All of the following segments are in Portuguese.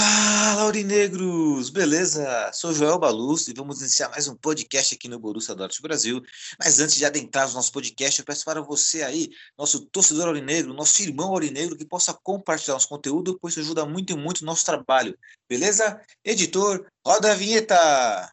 Fala, Aurinegros! Beleza? Sou Joel Baluz e vamos iniciar mais um podcast aqui no Borussia Dortmund Brasil. Mas antes de adentrar no nosso podcast, eu peço para você aí, nosso torcedor aurinegro, nosso irmão aurinegro, que possa compartilhar nosso conteúdo, pois isso ajuda muito e muito o nosso trabalho. Beleza? Editor, roda a vinheta!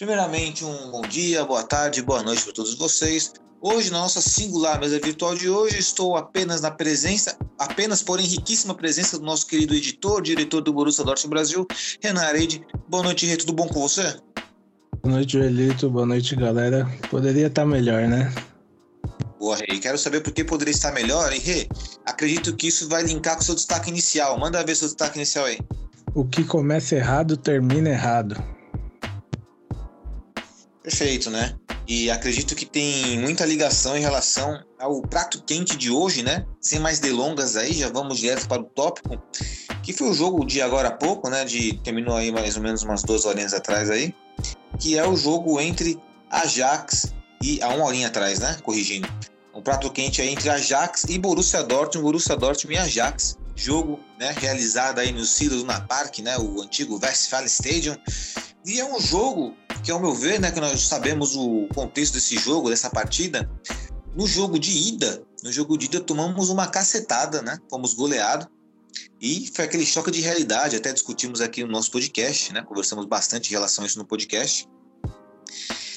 Primeiramente, um bom dia, boa tarde, boa noite para todos vocês. Hoje, na nossa singular mesa virtual de hoje, estou apenas na presença, apenas porém riquíssima presença do nosso querido editor, diretor do Borussia Dortmund Brasil, Renan Areide. Boa noite, Rê, tudo bom com você? Boa noite, Joelito. Boa noite, galera. Poderia estar melhor, né? Boa, Rê. Quero saber por que poderia estar melhor, e Rê, acredito que isso vai linkar com o seu destaque inicial. Manda ver seu destaque inicial aí. O que começa errado termina errado. Perfeito, né? E acredito que tem muita ligação em relação ao prato quente de hoje, né? Sem mais delongas aí, já vamos direto para o tópico, que foi o jogo de agora há pouco, né? De terminou aí mais ou menos umas duas horinhas atrás aí, que é o jogo entre Ajax e há uma horinha atrás, né? Corrigindo. Um prato quente aí entre Ajax e Borussia Dortmund, Borussia Dortmund e Ajax. Jogo, né, realizado aí no Silas na Park, né, o antigo Westfalen Stadium. E é um jogo que, ao meu ver, né, que nós sabemos o contexto desse jogo, dessa partida, no jogo de ida, no jogo de ida tomamos uma cacetada, né? Fomos goleados. E foi aquele choque de realidade, até discutimos aqui no nosso podcast, né? Conversamos bastante em relação a isso no podcast.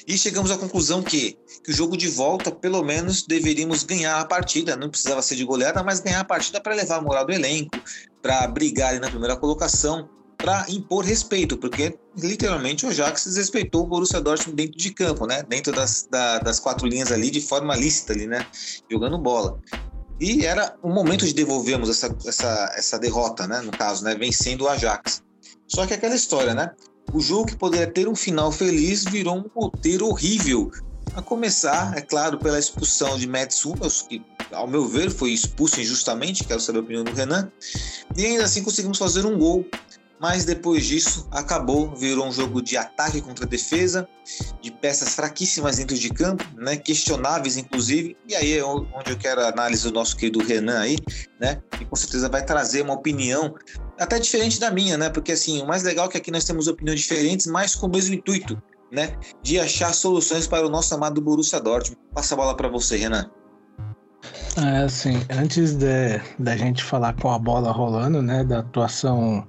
E chegamos à conclusão que, que o jogo de volta, pelo menos, deveríamos ganhar a partida. Não precisava ser de goleada, mas ganhar a partida para levar a moral do elenco, para brigar na primeira colocação, para impor respeito, porque literalmente o Ajax desrespeitou o Borussia Dortmund dentro de campo, né? Dentro das, da, das quatro linhas ali, de forma lícita ali, né? Jogando bola. E era o momento de devolvermos essa, essa, essa derrota, né? No caso, né? Vencendo o Ajax. Só que aquela história, né? O jogo que poderia ter um final feliz virou um roteiro horrível. A começar, é claro, pela expulsão de Mats Hummels, que, ao meu ver, foi expulso injustamente, quero saber a opinião do Renan. E ainda assim conseguimos fazer um gol. Mas depois disso, acabou, virou um jogo de ataque contra defesa, de peças fraquíssimas dentro de campo, né? questionáveis inclusive. E aí é onde eu quero a análise do nosso querido Renan aí, né? Que com certeza vai trazer uma opinião até diferente da minha, né? Porque assim, o mais legal é que aqui nós temos opiniões diferentes, mas com o mesmo intuito, né? De achar soluções para o nosso amado Borussia Dortmund. Passa a bola para você, Renan. É assim, antes da gente falar com a bola rolando, né? Da atuação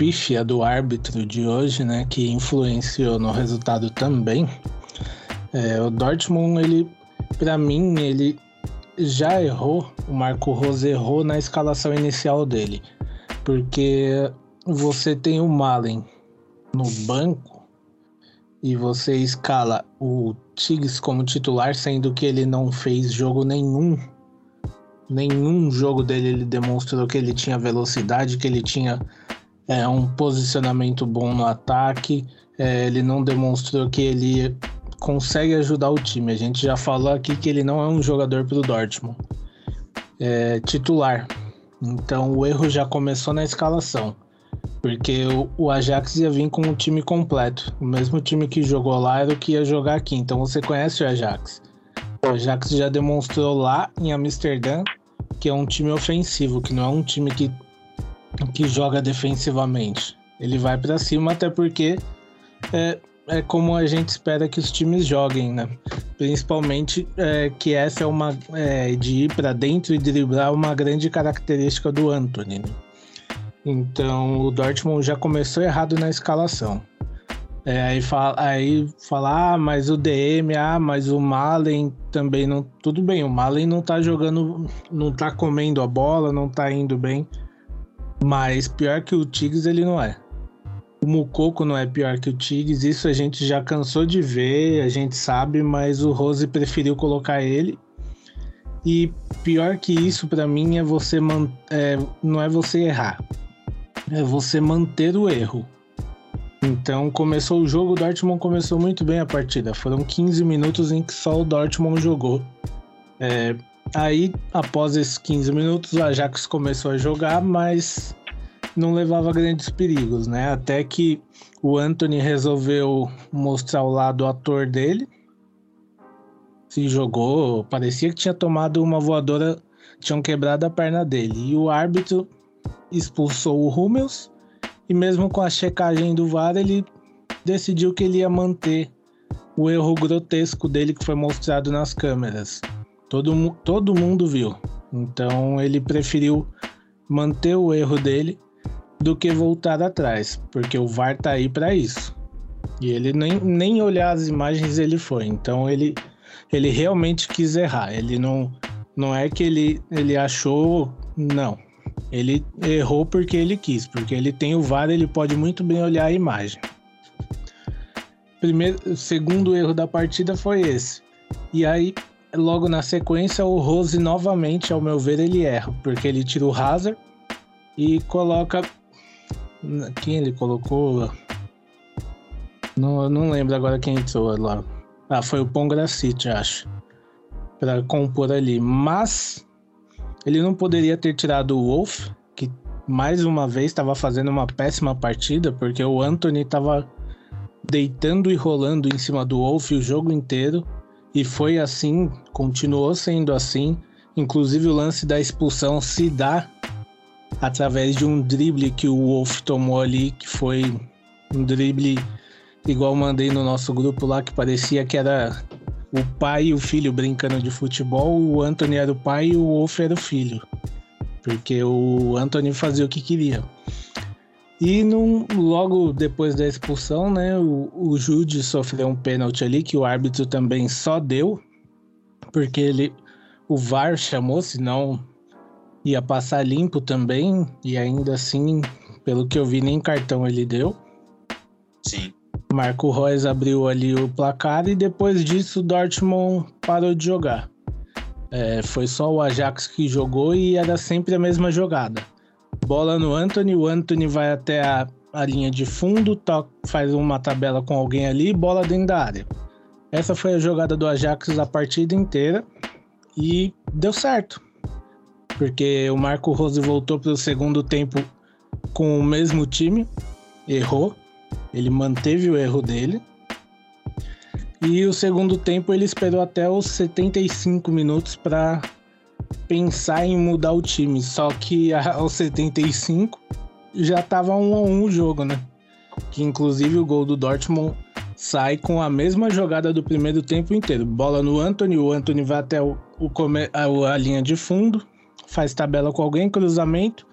pífia do árbitro de hoje, né? Que influenciou no resultado também. É, o Dortmund, ele, para mim, ele já errou. O Marco Rose errou na escalação inicial dele porque você tem o Malen no banco e você escala o Tigres como titular, sendo que ele não fez jogo nenhum. Nenhum jogo dele ele demonstrou que ele tinha velocidade, que ele tinha é, um posicionamento bom no ataque. É, ele não demonstrou que ele consegue ajudar o time. A gente já falou aqui que ele não é um jogador para o Dortmund. É, titular. Então o erro já começou na escalação. Porque o, o Ajax ia vir com o time completo. O mesmo time que jogou lá era o que ia jogar aqui. Então você conhece o Ajax. O Ajax já demonstrou lá em Amsterdã que é um time ofensivo, que não é um time que, que joga defensivamente. Ele vai para cima até porque é, é como a gente espera que os times joguem, né? Principalmente é, que essa é uma é, de ir para dentro e driblar uma grande característica do Anthony. Né? Então o Dortmund já começou errado na escalação. É, aí fala, aí ah, mas o DM, ah, mas o Malen também não. Tudo bem, o Malen não tá jogando, não tá comendo a bola, não tá indo bem. Mas pior que o Tigres ele não é. O Mucoco não é pior que o Tigres, isso a gente já cansou de ver, a gente sabe, mas o Rose preferiu colocar ele. E pior que isso para mim é você man é, não é você errar, é você manter o erro. Então começou o jogo, o Dortmund começou muito bem a partida. Foram 15 minutos em que só o Dortmund jogou. É, aí, após esses 15 minutos, o Ajax começou a jogar, mas não levava grandes perigos, né? Até que o Anthony resolveu mostrar o lado ator dele. Se jogou, parecia que tinha tomado uma voadora, tinham quebrado a perna dele. E o árbitro expulsou o Hummels e mesmo com a checagem do VAR, ele decidiu que ele ia manter o erro grotesco dele que foi mostrado nas câmeras. Todo, todo mundo viu. Então ele preferiu manter o erro dele do que voltar atrás, porque o VAR tá aí para isso. E ele nem, nem olhar as imagens ele foi. Então ele, ele realmente quis errar. Ele não, não é que ele, ele achou. Não. Ele errou porque ele quis, porque ele tem o VAR, ele pode muito bem olhar a imagem. Primeiro, segundo erro da partida foi esse. E aí, logo na sequência, o Rose novamente, ao meu ver, ele erra, porque ele tira o Hazard e coloca. Quem ele colocou? Não, não lembro agora quem entrou lá. Ah, foi o Pongracic, acho. Para compor ali. Mas ele não poderia ter tirado o Wolf, que mais uma vez estava fazendo uma péssima partida, porque o Anthony estava deitando e rolando em cima do Wolf o jogo inteiro. E foi assim, continuou sendo assim. Inclusive o lance da expulsão se dá através de um drible que o Wolf tomou ali, que foi um drible igual mandei no nosso grupo lá, que parecia que era o pai e o filho brincando de futebol, o Anthony era o pai e o Wolf era o filho. Porque o Anthony fazia o que queria. E num, logo depois da expulsão, né, o, o Jude sofreu um pênalti ali que o árbitro também só deu, porque ele, o VAR chamou, senão ia passar limpo também, e ainda assim, pelo que eu vi, nem cartão ele deu. Sim. Marco Reus abriu ali o placar e depois disso o Dortmund parou de jogar. É, foi só o Ajax que jogou e era sempre a mesma jogada. Bola no Anthony, o Anthony vai até a, a linha de fundo, toca, faz uma tabela com alguém ali, bola dentro da área. Essa foi a jogada do Ajax a partida inteira e deu certo. Porque o Marco Rose voltou para o segundo tempo com o mesmo time, errou, ele manteve o erro dele. E o segundo tempo ele esperou até os 75 minutos para pensar em mudar o time. Só que aos 75 já tava um a um o jogo, né? Que inclusive o gol do Dortmund sai com a mesma jogada do primeiro tempo inteiro. Bola no Anthony, o Anthony vai até o, o a, a, linha de fundo, faz tabela com alguém, cruzamento.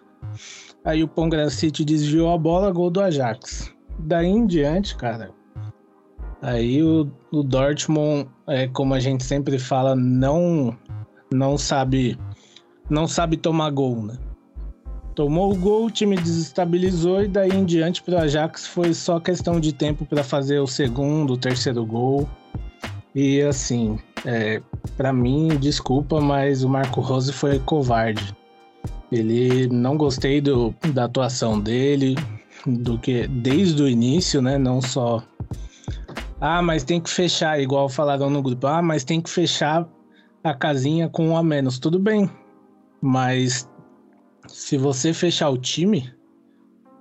Aí o Pongracic desviou a bola, gol do Ajax daí em diante, cara, aí o, o Dortmund, é, como a gente sempre fala, não não sabe não sabe tomar gol, né? Tomou o gol, o time desestabilizou e daí em diante para o Ajax foi só questão de tempo para fazer o segundo, o terceiro gol. E assim, é, para mim, desculpa, mas o Marco Rose foi covarde. Ele não gostei do, da atuação dele, do que desde o início, né? Não só. Ah, mas tem que fechar, igual falaram no grupo. Ah, mas tem que fechar a casinha com um a menos. Tudo bem. Mas se você fechar o time,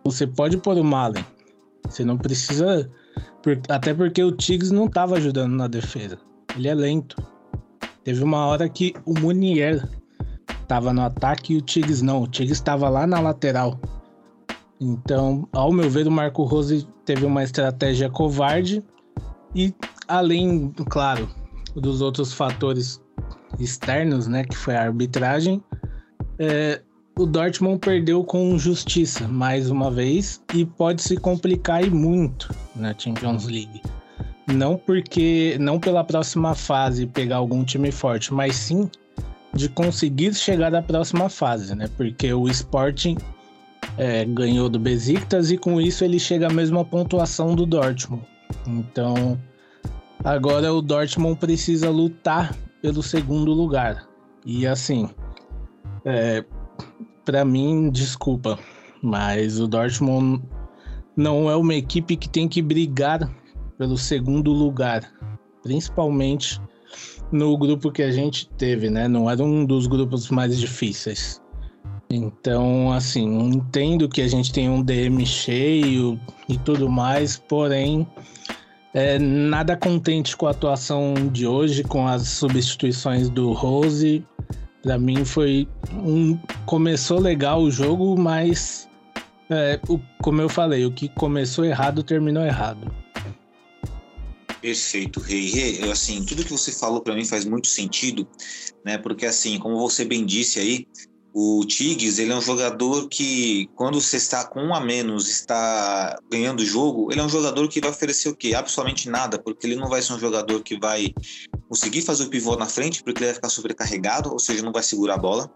você pode pôr o Malen. Você não precisa. Até porque o Tigres não estava ajudando na defesa. Ele é lento. Teve uma hora que o Munier estava no ataque e o Tigres não. O Tigres estava lá na lateral. Então, ao meu ver, o Marco Rose teve uma estratégia covarde e além, claro, dos outros fatores externos, né, que foi a arbitragem, é, o Dortmund perdeu com justiça mais uma vez e pode se complicar e muito na Champions League. Não porque não pela próxima fase pegar algum time forte, mas sim de conseguir chegar à próxima fase, né? Porque o Sporting é, ganhou do Besiktas e com isso ele chega à mesma pontuação do Dortmund. Então agora o Dortmund precisa lutar pelo segundo lugar. E assim, é, para mim, desculpa, mas o Dortmund não é uma equipe que tem que brigar pelo segundo lugar, principalmente no grupo que a gente teve, né? Não era um dos grupos mais difíceis. Então, assim, entendo que a gente tem um DM cheio e tudo mais, porém, é, nada contente com a atuação de hoje, com as substituições do Rose. Para mim foi um. Começou legal o jogo, mas, é, o, como eu falei, o que começou errado terminou errado. Perfeito, Rei. Rei, assim, tudo que você falou para mim faz muito sentido, né? Porque assim, como você bem disse aí, o Tigres, ele é um jogador que, quando você está com um a menos, está ganhando o jogo, ele é um jogador que vai oferecer o quê? Absolutamente nada, porque ele não vai ser um jogador que vai conseguir fazer o pivô na frente, porque ele vai ficar sobrecarregado, ou seja, não vai segurar a bola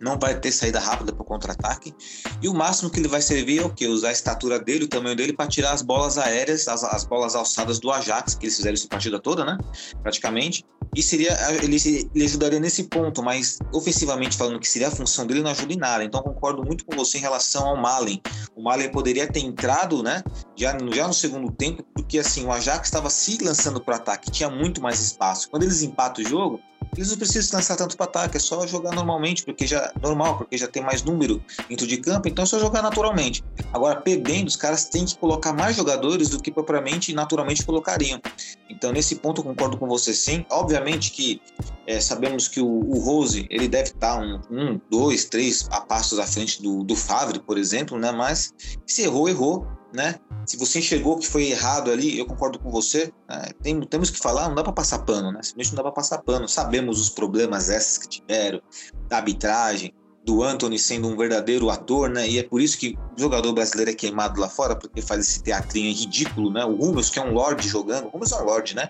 não vai ter saída rápida para o contra-ataque. E o máximo que ele vai servir é o que? Usar a estatura dele, o tamanho dele, para tirar as bolas aéreas, as, as, bolas alçadas do Ajax, que eles fizeram essa partida toda, né? Praticamente. E seria, ele, ele ajudaria nesse ponto, mas ofensivamente falando que seria a função dele, não ajuda em nada. Então concordo muito com você em relação ao Malen. O Malen poderia ter entrado, né? Já, já no segundo tempo, porque assim, o Ajax estava se lançando para ataque, tinha muito mais espaço. Quando eles empatam o jogo, eles não precisam lançar tanto para ataque, é só jogar normalmente, porque já normal, porque já tem mais número dentro de campo, então é só jogar naturalmente. Agora, perdendo, os caras têm que colocar mais jogadores do que propriamente naturalmente colocariam. Então, nesse ponto, eu concordo com você sim. Obviamente que é, sabemos que o, o, Rose ele deve estar um, um, dois, três a passos à frente do, do Favre, por exemplo, né? Mas se errou, errou né? Se você enxergou que foi errado ali, eu concordo com você. Né? Tem, temos que falar, não dá para passar pano, né? Simplesmente não dá para passar pano. Sabemos os problemas esses que tiveram, da arbitragem, do Anthony sendo um verdadeiro ator, né? E é por isso que o jogador brasileiro é queimado lá fora, porque faz esse teatrinho ridículo, né? O Hummels, que é um Lorde jogando, o Hummels é um Lorde, né?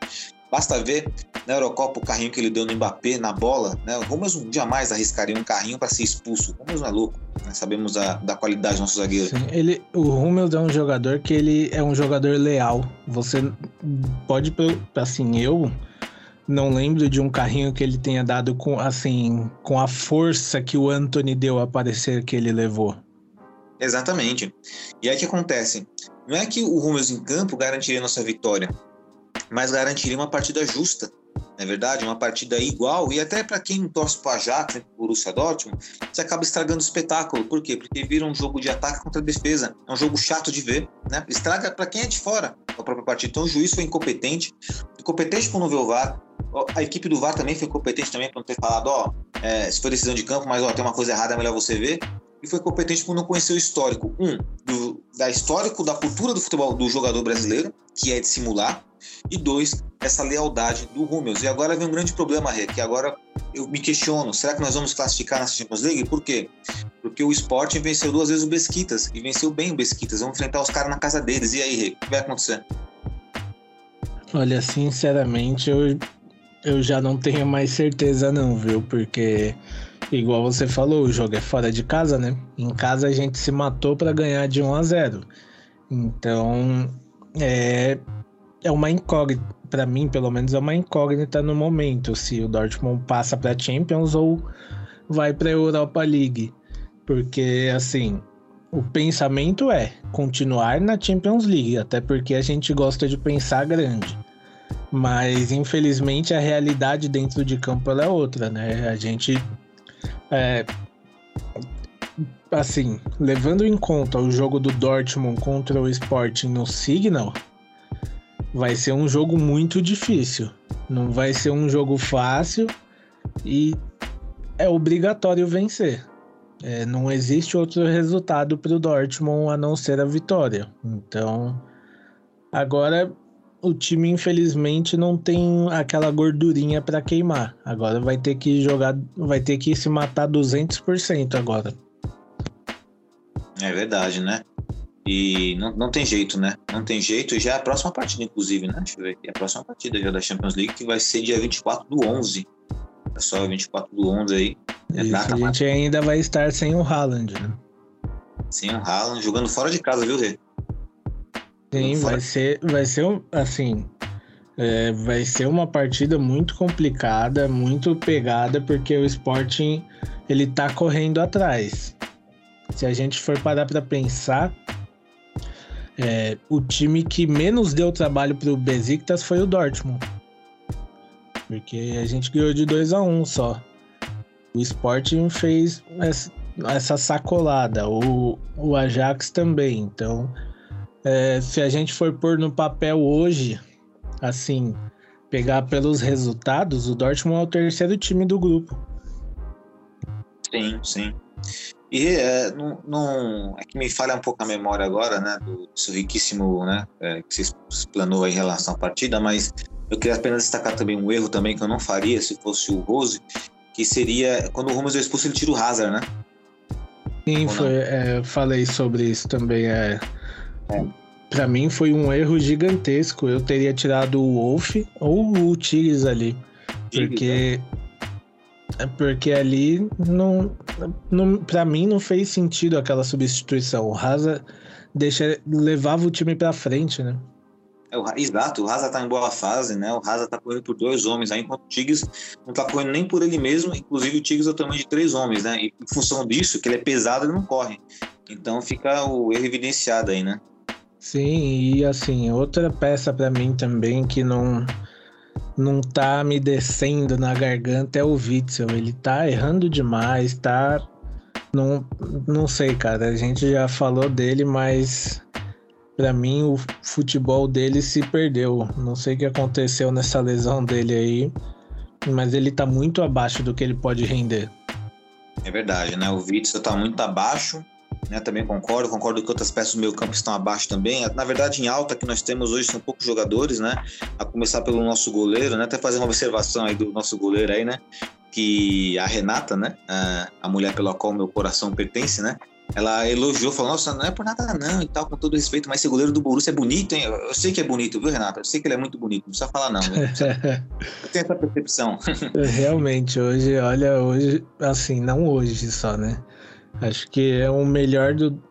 Basta ver na Eurocopa o carrinho que ele deu no Mbappé na bola, né? O Hummels jamais arriscaria um carrinho para ser expulso. O não é louco, né? sabemos a, da qualidade do nosso zagueiro. Sim, ele, o Hummels é um jogador que ele é um jogador leal. Você pode, assim, eu não lembro de um carrinho que ele tenha dado com, assim, com a força que o Anthony deu a parecer que ele levou. Exatamente. E aí o que acontece? Não é que o Hummels em campo garantiria nossa vitória mas garantiria uma partida justa, não é verdade? Uma partida igual, e até para quem torce para Ajax, né, para o Borussia Dortmund, você acaba estragando o espetáculo. Por quê? Porque vira um jogo de ataque contra defesa. É um jogo chato de ver, né? Estraga para quem é de fora a própria partida. Então o juiz foi incompetente, incompetente por não ver o VAR. A equipe do VAR também foi incompetente também por não ter falado, ó, é, se foi decisão de campo, mas ó, tem uma coisa errada, é melhor você ver e foi competente por não conhecer o histórico. Um, do, da histórico da cultura do futebol do jogador brasileiro, que é de simular, e dois, essa lealdade do Hummels. E agora vem um grande problema, Rê, que agora eu me questiono, será que nós vamos classificar nessa Champions League? Por quê? Porque o Sporting venceu duas vezes o Besquitas, e venceu bem o Besquitas. Vamos enfrentar os caras na casa deles. E aí, Rê, o que vai acontecer? Olha, sinceramente, eu, eu já não tenho mais certeza não, viu? Porque igual você falou, o jogo é fora de casa, né? Em casa a gente se matou para ganhar de 1 a 0. Então, é é uma incógnita para mim, pelo menos é uma incógnita no momento se o Dortmund passa para Champions ou vai para Europa League. Porque assim, o pensamento é continuar na Champions League, até porque a gente gosta de pensar grande. Mas infelizmente a realidade dentro de campo é outra, né? A gente é, assim, levando em conta o jogo do Dortmund contra o Sporting no Signal, vai ser um jogo muito difícil. Não vai ser um jogo fácil e é obrigatório vencer. É, não existe outro resultado para o Dortmund a não ser a vitória. Então, agora o time infelizmente não tem aquela gordurinha para queimar. Agora vai ter que jogar, vai ter que se matar 200% agora. É verdade, né? E não, não tem jeito, né? Não tem jeito. Já é a próxima partida, inclusive, né? Deixa eu ver aqui. A próxima partida já da Champions League, que vai ser dia 24 do 11. É só 24 do 11 aí. É Isso, data a gente ainda vai estar sem o Haaland, né? Sem o Haaland, jogando fora de casa, viu, Rê? Sim, vai ser, vai ser assim, é, vai ser uma partida muito complicada, muito pegada, porque o Sporting ele tá correndo atrás. Se a gente for parar para pensar, é, o time que menos deu trabalho pro Besiktas foi o Dortmund, porque a gente ganhou de 2 a 1 só. O Sporting fez essa, essa sacolada, o, o Ajax também, então é, se a gente for pôr no papel hoje, assim, pegar pelos resultados, o Dortmund é o terceiro time do grupo. Sim, sim. E é, é que me falha um pouco a memória agora, né, do seu riquíssimo, né, é, que você explanou aí em relação à partida, mas eu queria apenas destacar também um erro também que eu não faria se fosse o Rose, que seria quando o Ramos é expulso ele tira o Hazard, né? Sim, foi, é, eu falei sobre isso também. É, Pra mim foi um erro gigantesco. Eu teria tirado o Wolf ou o Tigres ali. Porque. É porque ali não, não. Pra mim não fez sentido aquela substituição. O Hazard deixa, levava o time pra frente, né? É, o, exato, o Hazard tá em boa fase, né? O Hazard tá correndo por dois homens, aí enquanto o Tigres não tá correndo nem por ele mesmo, inclusive o Tigres é o tamanho de três homens, né? E em função disso, que ele é pesado, ele não corre. Então fica o erro evidenciado aí, né? Sim, e assim, outra peça pra mim também que não não tá me descendo na garganta é o Witzel. Ele tá errando demais, tá não não sei, cara, a gente já falou dele, mas pra mim o futebol dele se perdeu. Não sei o que aconteceu nessa lesão dele aí, mas ele tá muito abaixo do que ele pode render. É verdade, né? O Witzel tá muito abaixo, né? Também concordo, concordo que outras peças do meio campo estão abaixo também. Na verdade, em alta que nós temos hoje são poucos jogadores, né? A começar pelo nosso goleiro, né? Até fazer uma observação aí do nosso goleiro aí, né? Que a Renata, né? A, mulher pela qual meu coração pertence, né? Ela elogiou, falou, nossa, não é por nada não e tal, com todo respeito, mas esse goleiro do Borussia é bonito, hein? Eu, sei que é bonito, viu, Renata? Eu sei que ele é muito bonito, não precisa falar não. né? Eu tenho essa percepção. Realmente, hoje, olha, hoje, assim, não hoje só, né? Acho que é o melhor do.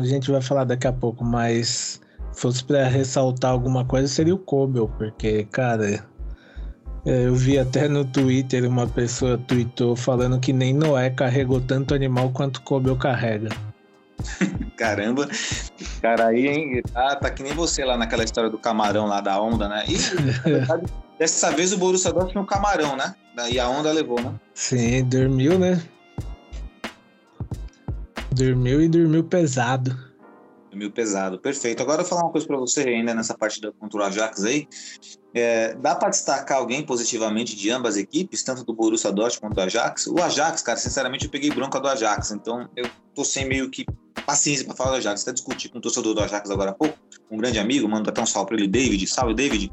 A gente vai falar daqui a pouco, mas fosse pra ressaltar alguma coisa, seria o Kobel, porque, cara, é, eu vi até no Twitter uma pessoa tweetou falando que nem Noé carregou tanto animal quanto Kobel carrega. Caramba, cara aí, hein? Tá, tá que nem você lá naquela história do camarão lá da onda, né? E, dessa vez o Borussia Dortmund tinha um camarão, né? Daí a onda levou, né? Sim, dormiu, né? Dormiu e dormiu pesado. Meio pesado, perfeito. Agora eu vou falar uma coisa pra você ainda nessa partida contra o Ajax aí. É, dá pra destacar alguém positivamente de ambas as equipes, tanto do Borussia Dortmund quanto do Ajax? O Ajax, cara, sinceramente eu peguei bronca do Ajax, então eu tô sem meio que paciência pra falar do Ajax. Até discuti com o torcedor do Ajax agora há pouco, um grande amigo, mando até um salve pra ele, David. Salve, David.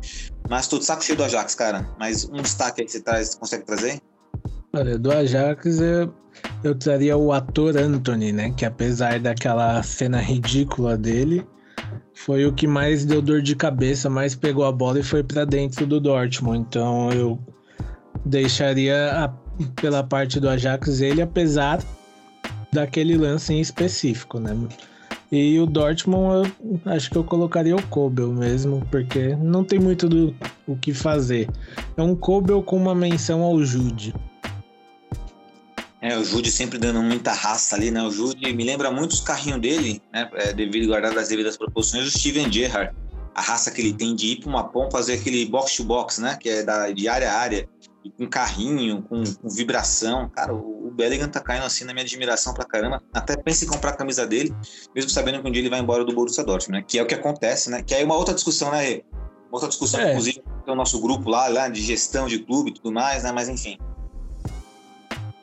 Mas tô de saco cheio do Ajax, cara. Mas um destaque aí que você traz, consegue trazer? Olha, do Ajax eu, eu traria o ator Anthony, né? Que apesar daquela cena ridícula dele, foi o que mais deu dor de cabeça, mais pegou a bola e foi pra dentro do Dortmund. Então eu deixaria a- pela parte do Ajax ele, apesar daquele lance em específico, né? E o Dortmund, eu acho que eu colocaria o Kobel mesmo, porque não tem muito do, o que fazer. É um Kobel com uma menção ao Jude. É, o Jude sempre dando muita raça ali, né? O Jude me lembra muito os carrinhos dele, né? É, devido guardar as devidas proporções, o Steven Gerrard. A raça que ele tem de ir para uma ponta fazer aquele box to box, né? Que é da, de área a área, com carrinho, com, com vibração. Cara, o, o Bellingham tá caindo assim na minha admiração pra caramba. Até pense em comprar a camisa dele, mesmo sabendo que um dia ele vai embora do Borussia Dortmund, né? Que é o que acontece, né? Que aí é uma outra discussão, né? Rê? Outra discussão, É. inclusive, tem o nosso grupo lá, lá de gestão de clube e tudo mais, né? Mas enfim.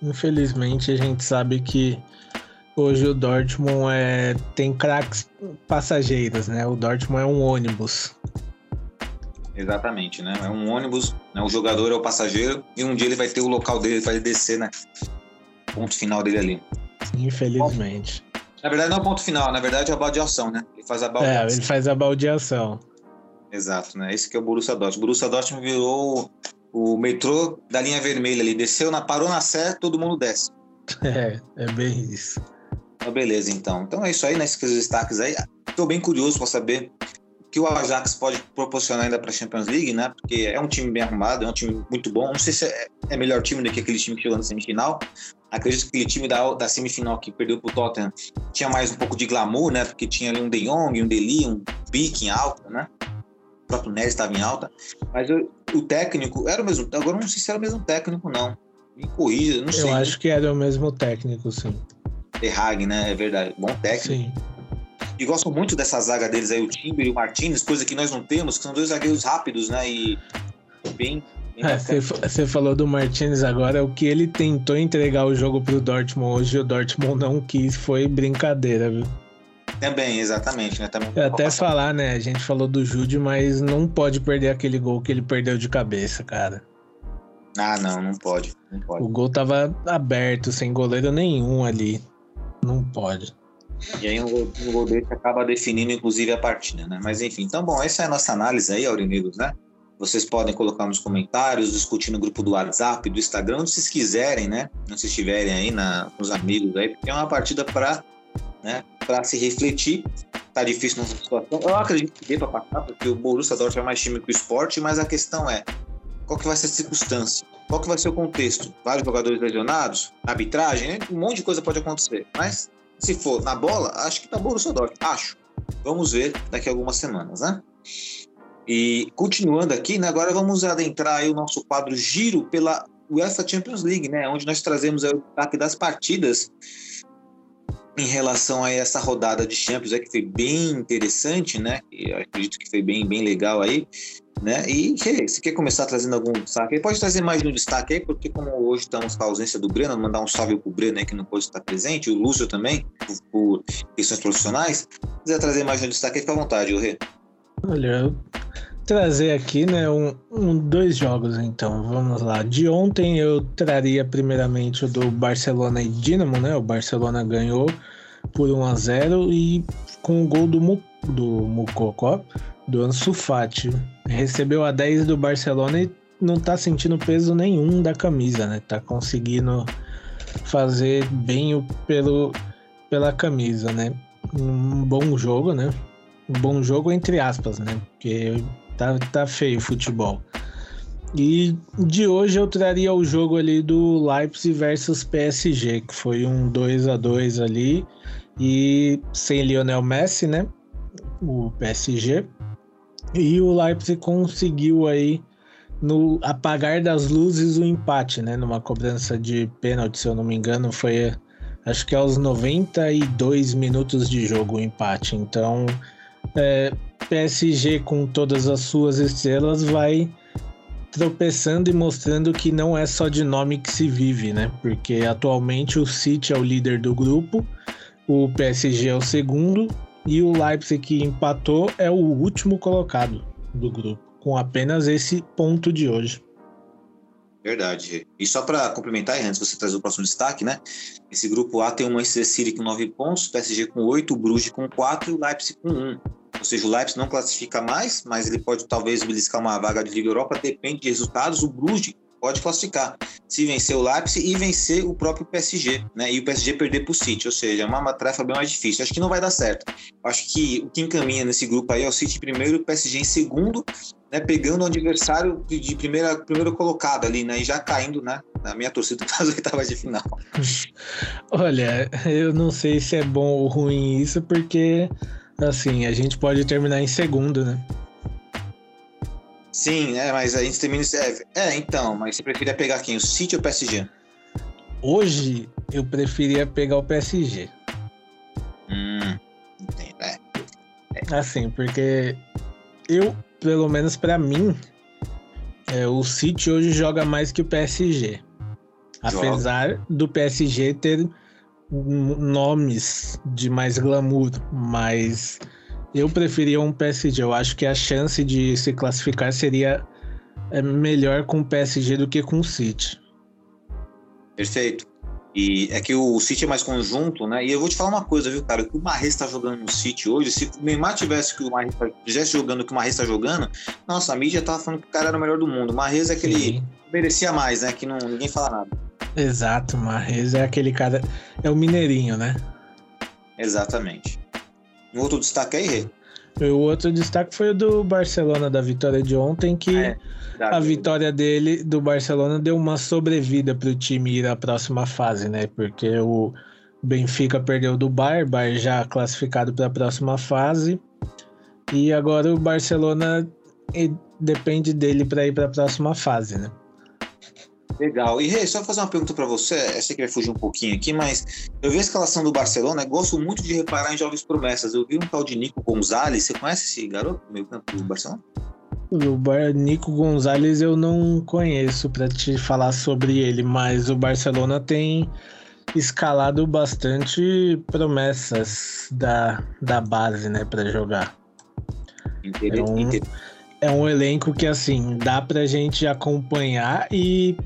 Infelizmente, a gente sabe que hoje o Dortmund é, tem craques passageiros, né? O Dortmund é um ônibus. Exatamente, né? É um ônibus, né? o jogador é o passageiro e um dia ele vai ter o local dele ele descer, né? Ponto final dele ali. Infelizmente. Na verdade, não é o ponto final, na verdade é a baldeação, né? Ele faz a É, baldeação. ele faz a baldeação. Exato, né? Esse que é o Borussia Dortmund. O Borussia Dortmund virou o metrô da linha vermelha ali. Desceu, na, parou na Sé, todo mundo desce. É, é bem isso. Ah, beleza, então. Então é isso aí, né? Esses destaques aí. Estou bem curioso para saber o que o Ajax pode proporcionar ainda para a Champions League, né? Porque é um time bem arrumado, é um time muito bom. Não sei se é, é melhor time do que aquele time que chegou na semifinal. Acredito que aquele time da, da semifinal que perdeu para o Tottenham tinha mais um pouco de glamour, né? Porque tinha ali um De Jong, um Deli, um Pique em alta, né? O próprio Neres estava em alta. Mas eu- o técnico era o mesmo. Agora eu não sei se era o mesmo técnico, não. Me corrija, não sei. Eu acho que era o mesmo técnico, sim. De Haag, né? É verdade. Bom técnico. Sim. E gosto muito dessa zaga deles aí, o Timber e o Martinez, coisa que nós não temos, que são dois zagueiros rápidos, né? E bem. bem É. Você falou do Martinez agora, o que ele tentou entregar o jogo pro Dortmund hoje, o Dortmund não quis, foi brincadeira, viu? Também, exatamente, né? Também Eu até falar, né? A gente falou do Jude, mas não pode perder aquele gol que ele perdeu de cabeça, cara. Ah, não, não pode. Não pode. O gol tava aberto, sem goleiro nenhum ali. Não pode. E aí um gol, um gol desse acaba definindo, inclusive, a partida, né? Mas enfim, então, bom, essa é a nossa análise aí, Aurinegros, né? Vocês podem colocar nos comentários, discutir no grupo do WhatsApp, do Instagram, onde vocês quiserem, né? Onde vocês estiverem aí na, com os amigos aí, porque é uma partida para né, pra se refletir. Tá difícil nessa situação. Eu acredito que dê para passar, porque o Borussia Dortmund é mais time que o esporte, mas a questão é, qual que vai ser a circunstância? Qual que vai ser o contexto? Vários jogadores lesionados? Arbitragem? Um monte de coisa pode acontecer. Mas se for na bola, acho que tá Borussia Dortmund. Acho. Vamos ver daqui a algumas semanas, né? E continuando aqui, né, agora vamos adentrar o nosso quadro Giro pela UEFA Champions League, né, onde nós trazemos o destaque das partidas em relação a essa rodada de Champions, é que foi bem interessante, né? Eu acredito que foi bem, bem legal aí, né? E Rê, você quer começar trazendo algum destaque? aí? Pode trazer mais um destaque aí, porque como hoje estamos com a ausência do Breno, mandar um salve pro Breno aí que não pôde estar presente, o Lúcio também, por, por questões profissionais. Se quiser trazer mais um destaque aí, fica à vontade, ô Rê. Olha, trazer aqui, né, um, um- dois jogos então, vamos lá. De ontem eu traria primeiramente o do Barcelona e Dinamo, né? O Barcelona ganhou por 1 a 0 e com o gol do, Mu, do Mukoko, do Ansu Fati. Recebeu a 10 do Barcelona e não tá sentindo peso nenhum da camisa, né? Tá conseguindo fazer bem o, pelo, pela camisa, né? Um bom jogo, né? Bom jogo entre aspas, né? Porque tá, tá feio o futebol. E de hoje eu traria o jogo ali do Leipzig versus PSG, que foi um 2 a 2 ali e sem Lionel Messi, né? O PSG. E o Leipzig conseguiu aí no apagar das luzes o empate, né? Numa cobrança de pênalti, se eu não me engano, foi acho que aos 92 minutos de jogo o empate. Então, é, PSG com todas as suas estrelas vai tropeçando e mostrando que não é só de nome que se vive, né? Porque atualmente o City é o líder do grupo, o PSG é o segundo e o Leipzig que empatou é o último colocado do grupo, com apenas esse ponto de hoje. Verdade. E só para complementar, antes você trazer o próximo destaque, né? Esse grupo A tem o Manchester City com 9 pontos, PSG com 8, o Bruges com 4 e o Leipzig com 1. Ou seja, o Leipzig não classifica mais, mas ele pode talvez beliscar uma vaga de Liga Europa, depende de resultados. O Bruges pode classificar se vencer o Leipzig e vencer o próprio PSG, né? E o PSG perder para o City, ou seja, é uma tarefa bem mais difícil. Acho que não vai dar certo. Acho que o que encaminha nesse grupo aí é o City primeiro o PSG em segundo, né? Pegando o adversário de, primeira, primeiro colocado ali, né? E já caindo, né? Na minha torcida para as oitavas de final. Olha, eu não sei se é bom ou ruim isso, porque assim, a gente pode terminar em segundo, né? Sim, é, mas a gente termina. É, é, então, mas você preferia pegar quem? O City ou o PSG? Hoje eu preferia pegar o PSG. Hum, entendo. É. Assim, porque eu, pelo menos pra mim, é, o City hoje joga mais que o PSG. Joga. Apesar do PSG ter nomes de mais glamour, mas eu preferia um PSG. Eu acho que a chance de se classificar seria é, melhor com o PSG do que com o City. Perfeito. E é que o City é mais conjunto, né? E eu vou te falar uma coisa, viu, cara? O que o Marres tá jogando no City hoje, se o Neymar tivesse que o Marres estivesse jogando o que o Marres tá jogando, nossa, a mídia tava falando que o cara era o melhor do mundo. O Marres é aquele. Sim. merecia mais, né? Que não, ninguém fala nada. Exato, Marrez é aquele cara. É o Mineirinho, né? Exatamente. Um outro destaque aí, Rê? O outro destaque foi o do Barcelona, da vitória de ontem, que É, a vitória dele, do Barcelona, deu uma sobrevida para o time ir à próxima fase, né? Porque o Benfica perdeu do Bayern, Bayern já classificado para a próxima fase. E agora o Barcelona depende dele para ir para a próxima fase, né? Legal. E, Rei, só fazer uma pergunta pra você. Eu sei que vai fugir um pouquinho aqui, mas eu vi a escalação do Barcelona gosto muito de reparar em jovens promessas. Eu vi um tal de Nico Gonzalez. Você conhece esse garoto meio campo do Barcelona? O Bar- Nico Gonzalez eu não conheço para te falar sobre ele, mas o Barcelona tem escalado bastante promessas da, da base, né, para jogar. Inter- É um- É um elenco que assim dá pra gente acompanhar e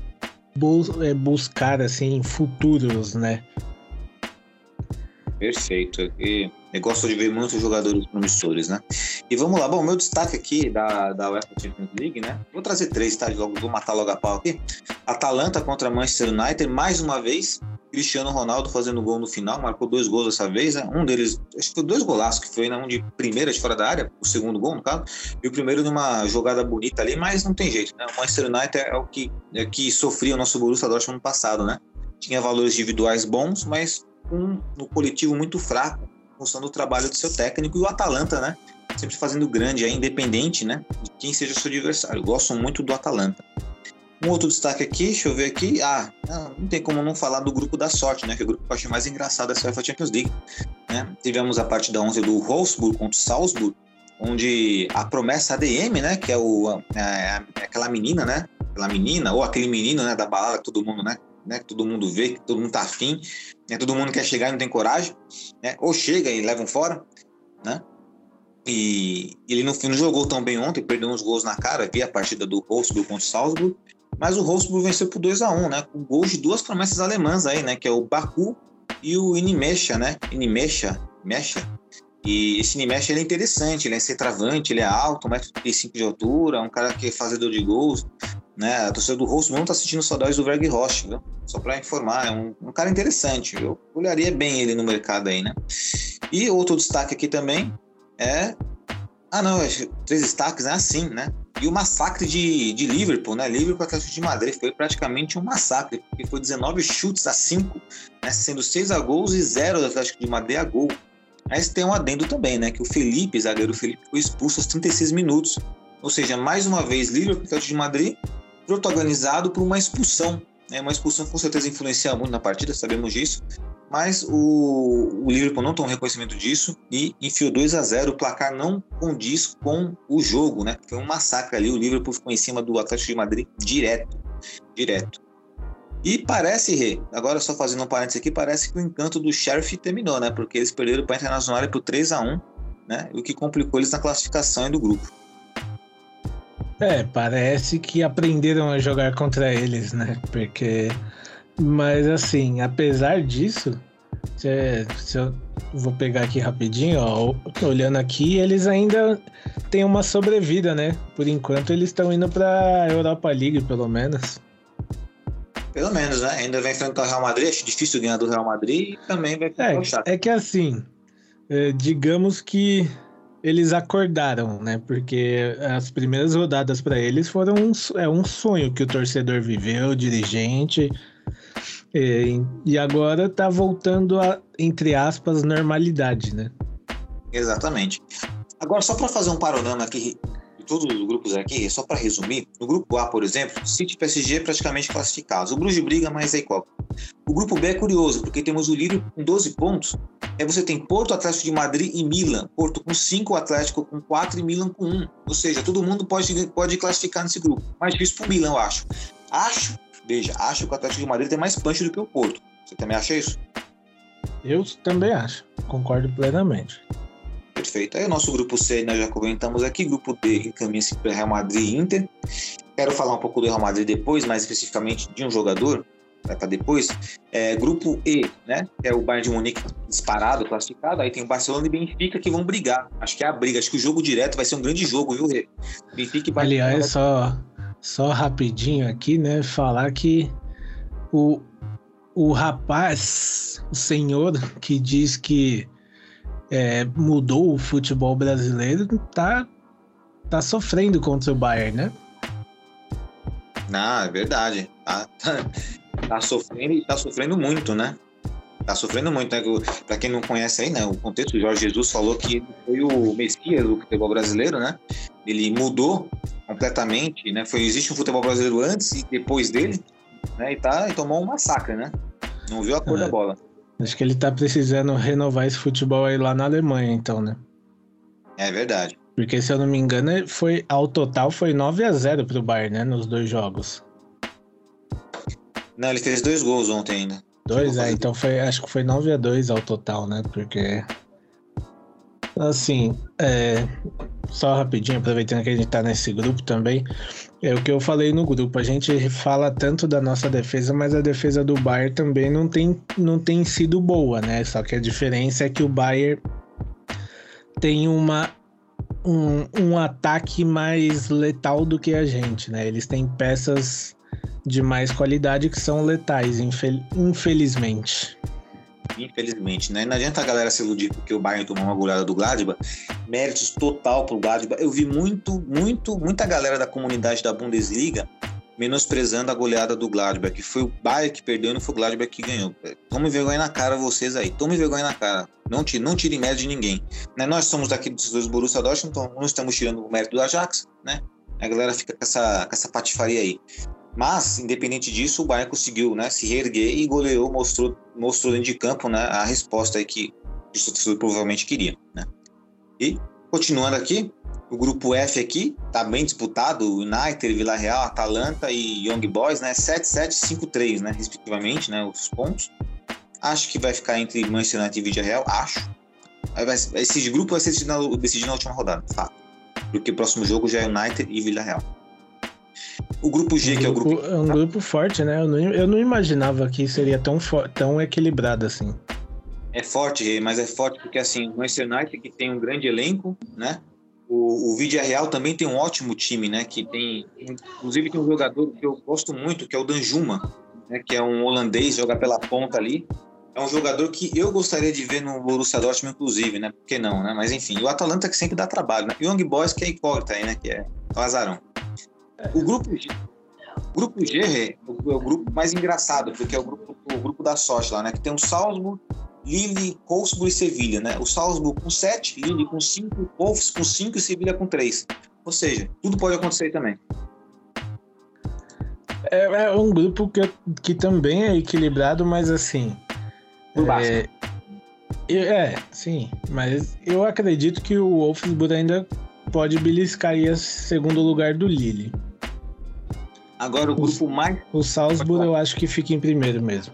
bus- é, buscar assim futuros, né? Perfeito. E eu gosto de ver muitos jogadores promissores, né? E vamos lá. Bom, meu destaque aqui da, da UEFA Champions League, né? Vou trazer três, tá? Logo, vou matar logo a pau aqui. Atalanta contra Manchester United, mais uma vez. Cristiano Ronaldo fazendo gol no final, marcou dois gols dessa vez, né? Um deles, acho que foi dois golaços, que foi né? um de primeira de fora da área, o segundo gol, no caso, e o primeiro numa jogada bonita ali, mas não tem jeito, né? O Manchester United é o que, é que sofria o nosso Borussia Dortmund no passado, né? Tinha valores individuais bons, mas um no coletivo muito fraco, função do trabalho do seu técnico e o Atalanta, né? Sempre fazendo grande, é independente, né? De quem seja seu adversário. Gosto muito do Atalanta. Um outro destaque aqui, deixa eu ver aqui. Ah, não, tem como não falar do grupo da sorte, né? Que é o grupo que eu achei mais engraçado dessa UEFA Champions League. Né? Tivemos a partida 11 do Wolfsburg contra o Salzburg, onde a promessa ADM, né? Que é o, é, é aquela menina, né? Aquela menina, ou aquele menino, né? Da balada todo mundo, né? Né? Que todo mundo vê, que todo mundo tá afim, né? Todo mundo quer chegar e não tem coragem, né? Ou chega e levam fora, né? E ele não, não jogou tão bem ontem, perdeu uns gols na cara, vi a partida do Wolfsburg contra o Salzburg, mas o Wolfsburg venceu por 2 a 1 né? Com gols de duas promessas alemãs aí, né? Que é o Baku e o Inimesha, né? Inimesha, Mecha. E esse Inimesha ele é interessante, ele é centroavante, ele é alto, 1,35m de altura, um cara que é fazedor de gols, né? A torcida do Wolfsburg não tá sentindo saudades do Verg Rocha, viu? Só para informar, é um, um cara interessante, eu olharia bem ele no mercado aí, né? E outro destaque aqui também é ah, não, é três destaques, né? Assim, né? E o massacre de, de Liverpool, né? Liverpool Atlético de Madrid foi praticamente um massacre, porque foi 19 chutes a 5, né? Sendo 6 a gols e 0 do Atlético de Madrid a gol. Mas tem um adendo também, né? Que o Felipe, zagueiro Felipe, foi expulso aos 36 minutos. Ou seja, mais uma vez, Liverpool Atlético de Madrid protagonizado por uma expulsão. Né? Uma expulsão com certeza influencia muito na partida, sabemos disso mas o, o Liverpool não tem um reconhecimento disso e enfiou 2 a 0 O placar não condiz com o jogo, né? Foi um massacre ali. O Liverpool ficou em cima do Atlético de Madrid direto. Direto. E parece, Rê, agora só fazendo um parênteses aqui, parece que o encanto do Sheriff terminou, né? Porque eles perderam para a Internacional por 3 a 1 né? O que complicou eles na classificação do grupo. É, parece que aprenderam a jogar contra eles, né? Porque. Mas assim, apesar disso, se, se eu vou pegar aqui rapidinho, ó, olhando aqui, eles ainda têm uma sobrevida, né? Por enquanto eles estão indo pra Europa League, pelo menos. Pelo menos, né? Ainda vai enfrentar o Real Madrid, acho difícil ganhar do Real Madrid e também vai. É, é que assim, é, digamos que eles acordaram, né? Porque as primeiras rodadas para eles foram um, é um sonho que o torcedor viveu, o dirigente. E, e agora tá voltando a, entre aspas, normalidade, né? Exatamente. Agora, só para fazer um panorama aqui todos os grupos aqui, só para resumir, no grupo A, por exemplo, City e PSG praticamente classificados. O Bruges briga, mas é igual. O grupo B é curioso, porque temos o Liverpool com 12 pontos. Aí você tem Porto, Atlético de Madrid e Milan. Porto com 5, Atlético com 4 e Milan com 1. Ou seja, todo mundo pode, pode classificar nesse grupo. Mais difícil pro Milan, eu acho. Acho, veja, acho que o Atlético de Madrid tem mais punch do que o Porto. Você também acha isso? Eu também acho. Concordo plenamente. Perfeito. Aí o nosso grupo C, nós já comentamos aqui. Grupo D encaminha-se para Real Madrid e Inter. Quero falar um pouco do Real Madrid depois, mais especificamente de um jogador, vai para depois. É, grupo E, né? É o Bayern de Munique disparado, classificado. Aí tem o Barcelona e Benfica que vão brigar. Acho que é a briga. Acho que o jogo direto vai ser um grande jogo, viu, Rê? Benfica e Barcelona. Aliás, só, só rapidinho aqui, né? Falar que o, o rapaz, o senhor que diz que é, mudou o futebol brasileiro, tá, tá sofrendo contra o Bayern, né? Não, é verdade. Tá, tá, tá sofrendo e tá sofrendo muito, né? Tá sofrendo muito, né? Pra quem não conhece aí, né? O contexto, o Jorge Jesus falou que ele foi o Messias do futebol brasileiro, né? Ele mudou completamente, né? Foi, existe um futebol brasileiro antes e depois dele, né? E, tá, e tomou um massacre, né? Não viu a cor é. da bola. Acho que ele tá precisando renovar esse futebol aí lá na Alemanha, então, né? É verdade. Porque se eu não me engano, foi ao total foi 9 a 0 pro Bayern, né, nos dois jogos. Não, ele fez dois gols ontem ainda. Dois, é, então foi, acho que foi 9 a 2 ao total, né? Porque assim, é, só rapidinho, aproveitando que a gente tá nesse grupo também, é o que eu falei no grupo, a gente fala tanto da nossa defesa, mas a defesa do Bayern também não tem, não tem sido boa, né? Só que a diferença é que o Bayern tem uma um, um ataque mais letal do que a gente, né? Eles têm peças de mais qualidade que são letais, infel infelizmente. Infelizmente, né? Não adianta a galera se iludir porque o Bayern tomou uma goleada do Gladbach. Méritos total pro Gladbach. Eu vi muito, muito, muita galera da comunidade da Bundesliga menosprezando a goleada do Gladbach, que foi o Bayern que perdeu, não foi o Gladbach que ganhou. Tome vergonha na cara vocês aí, tome vergonha na cara. Não, tire, não tire mérito de ninguém. Né? Nós somos daqui dos dois Borussia Dortmund, então não estamos tirando o mérito do Ajax, né? A galera fica com essa, com essa patifaria aí. Mas, independente disso, o Bayern conseguiu né, se reerguer e goleou, mostrou, mostrou dentro de campo né, a resposta aí que o torcedor provavelmente queria. Né? E, continuando aqui, o grupo F aqui tá bem disputado, United, Vila Real, Atalanta e Young Boys, né? 7-7-5-3, né? Respectivamente, né? Os pontos. Acho que vai ficar entre Manchester United e Vila Real, acho. Esse grupo vai ser decidido, decidido na última rodada, fato. Porque o próximo jogo já é United e Vila Real. O grupo G, um que é o grupo. É um grupo forte, né? Eu não, eu não imaginava que seria tão, tão equilibrado assim. É forte, mas é forte porque assim, o Manchester United que tem um grande elenco, né? O, o Vídea Real também tem um ótimo time, né? Que tem, inclusive tem um jogador que eu gosto muito, que é o Danjuma, né? Que é um holandês, joga pela ponta ali. É um jogador que eu gostaria de ver no Borussia Dortmund, inclusive, né? Por que não, né? Mas enfim, o Atalanta que sempre dá trabalho, né? E o Young Boys que é incógnita aí, né? Que é o azarão. O grupo G, o grupo G é o grupo mais engraçado, porque é o grupo, o grupo da sorte lá, né? Que tem o Salzburg, Lille, Wolfsburg e Sevilha, né? O Salzburg com 7, Lille com 5, Wolfs com 5 e Sevilha com 3. Ou seja, tudo pode acontecer também. É, é um grupo que, que também é equilibrado, mas assim. Por baixo. É, é, sim. Mas eu acredito que o Wolfsburg ainda pode beliscar aí segundo lugar do Lille. Agora o grupo mais. O Salzburg eu acho que fica em primeiro mesmo.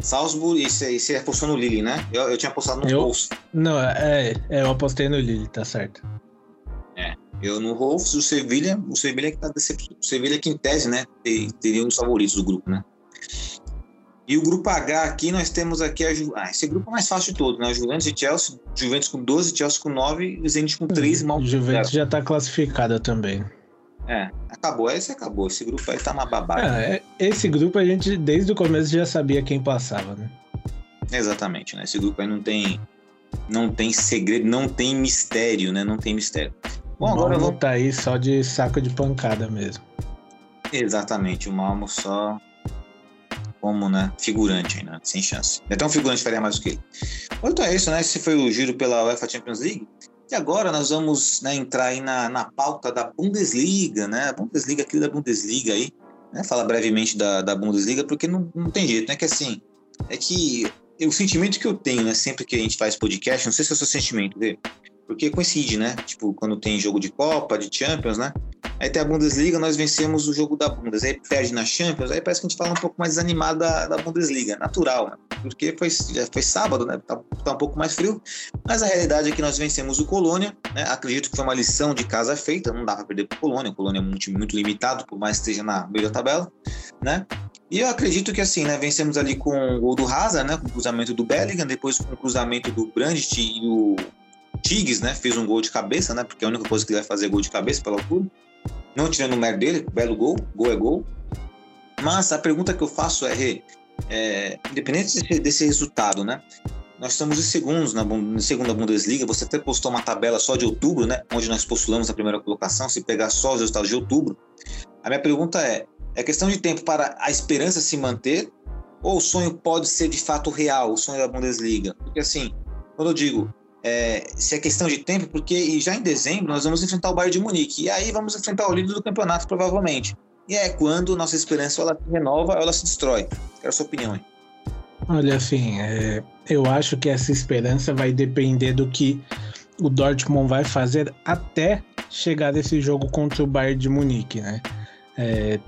Salzburg, e você apostou no Lille, né? Eu, eu tinha apostado no eu, Wolves. Não, é, é, eu apostei no Lille, tá certo. É, eu no Wolves, o Sevilha, o Sevilha que tá decepcionado. O Sevilha que em tese, né, teria um dos favoritos do grupo, né? E o grupo H aqui, nós temos aqui a Ju... ah, esse grupo é mais fácil de todos, né? Juventus e Chelsea, Juventus com 12, Chelsea com 9 e Zenit com 3 mal. Juventus já tá classificada também. É, acabou, esse acabou. Esse grupo aí tá uma babada. É, esse grupo a gente, desde o começo, já sabia quem passava, né? Exatamente, né? Esse grupo aí não tem. Não tem segredo, não tem mistério, né? Não tem mistério. Bom, agora eu vou. tá aí só de saco de pancada mesmo. Exatamente, o Malmo só como, né, figurante né, sem chance. Até um figurante faria mais do que ele. Então é isso, né? Esse foi o giro pela UEFA Champions League. E agora nós vamos né, entrar aí na, na pauta da Bundesliga, né? A Bundesliga, aqui da Bundesliga aí. Né? Falar brevemente da, da Bundesliga, porque não, não tem jeito, né? Que assim, é que o sentimento que eu tenho, né? Sempre que a gente faz podcast, não sei se é o seu sentimento, vê? Porque coincide, né? Tipo, quando tem jogo de Copa, de Champions, né? Aí tem a Bundesliga, nós vencemos o jogo da Bundesliga. Aí perde na Champions, aí parece que a gente fala um pouco mais desanimado da, da Bundesliga. Natural, né? Porque foi, já foi sábado, né? Tá, tá, um pouco mais frio. Mas a realidade é que nós vencemos o Colônia, né? Acredito que foi uma lição de casa feita. Não dá para perder pro Colônia. O Colônia é um time muito limitado, por mais que esteja na da tabela, né? E eu acredito que assim, né? Vencemos ali com o gol do Hazard, né? Com o cruzamento do Bellingham, depois com o cruzamento do Brandt e o Tigres, né? Fez um gol de cabeça, né? Porque é a única coisa que ele vai fazer é gol de cabeça pela altura. Não tirando o mérito dele, belo gol, gol é gol. Mas a pergunta que eu faço é, é independente desse, desse, resultado, né? Nós estamos em segundos na, na, segunda Bundesliga. Você até postou uma tabela só de outubro, né? Onde nós postulamos a primeira colocação. Se pegar só os resultados de outubro, a minha pergunta é: é questão de tempo para a esperança se manter? Ou o sonho pode ser de fato real, o sonho da Bundesliga? Porque assim, quando eu digo é, se é questão de tempo, porque já em dezembro nós vamos enfrentar o Bayern de Munique. E aí vamos enfrentar o líder do campeonato, provavelmente. E é quando nossa esperança ela se renova ou ela se destrói. Quero a sua opinião aí. Olha, assim, é, eu acho que essa esperança vai depender do que o Dortmund vai fazer até chegar esse jogo contra o Bayern de Munique, né? É,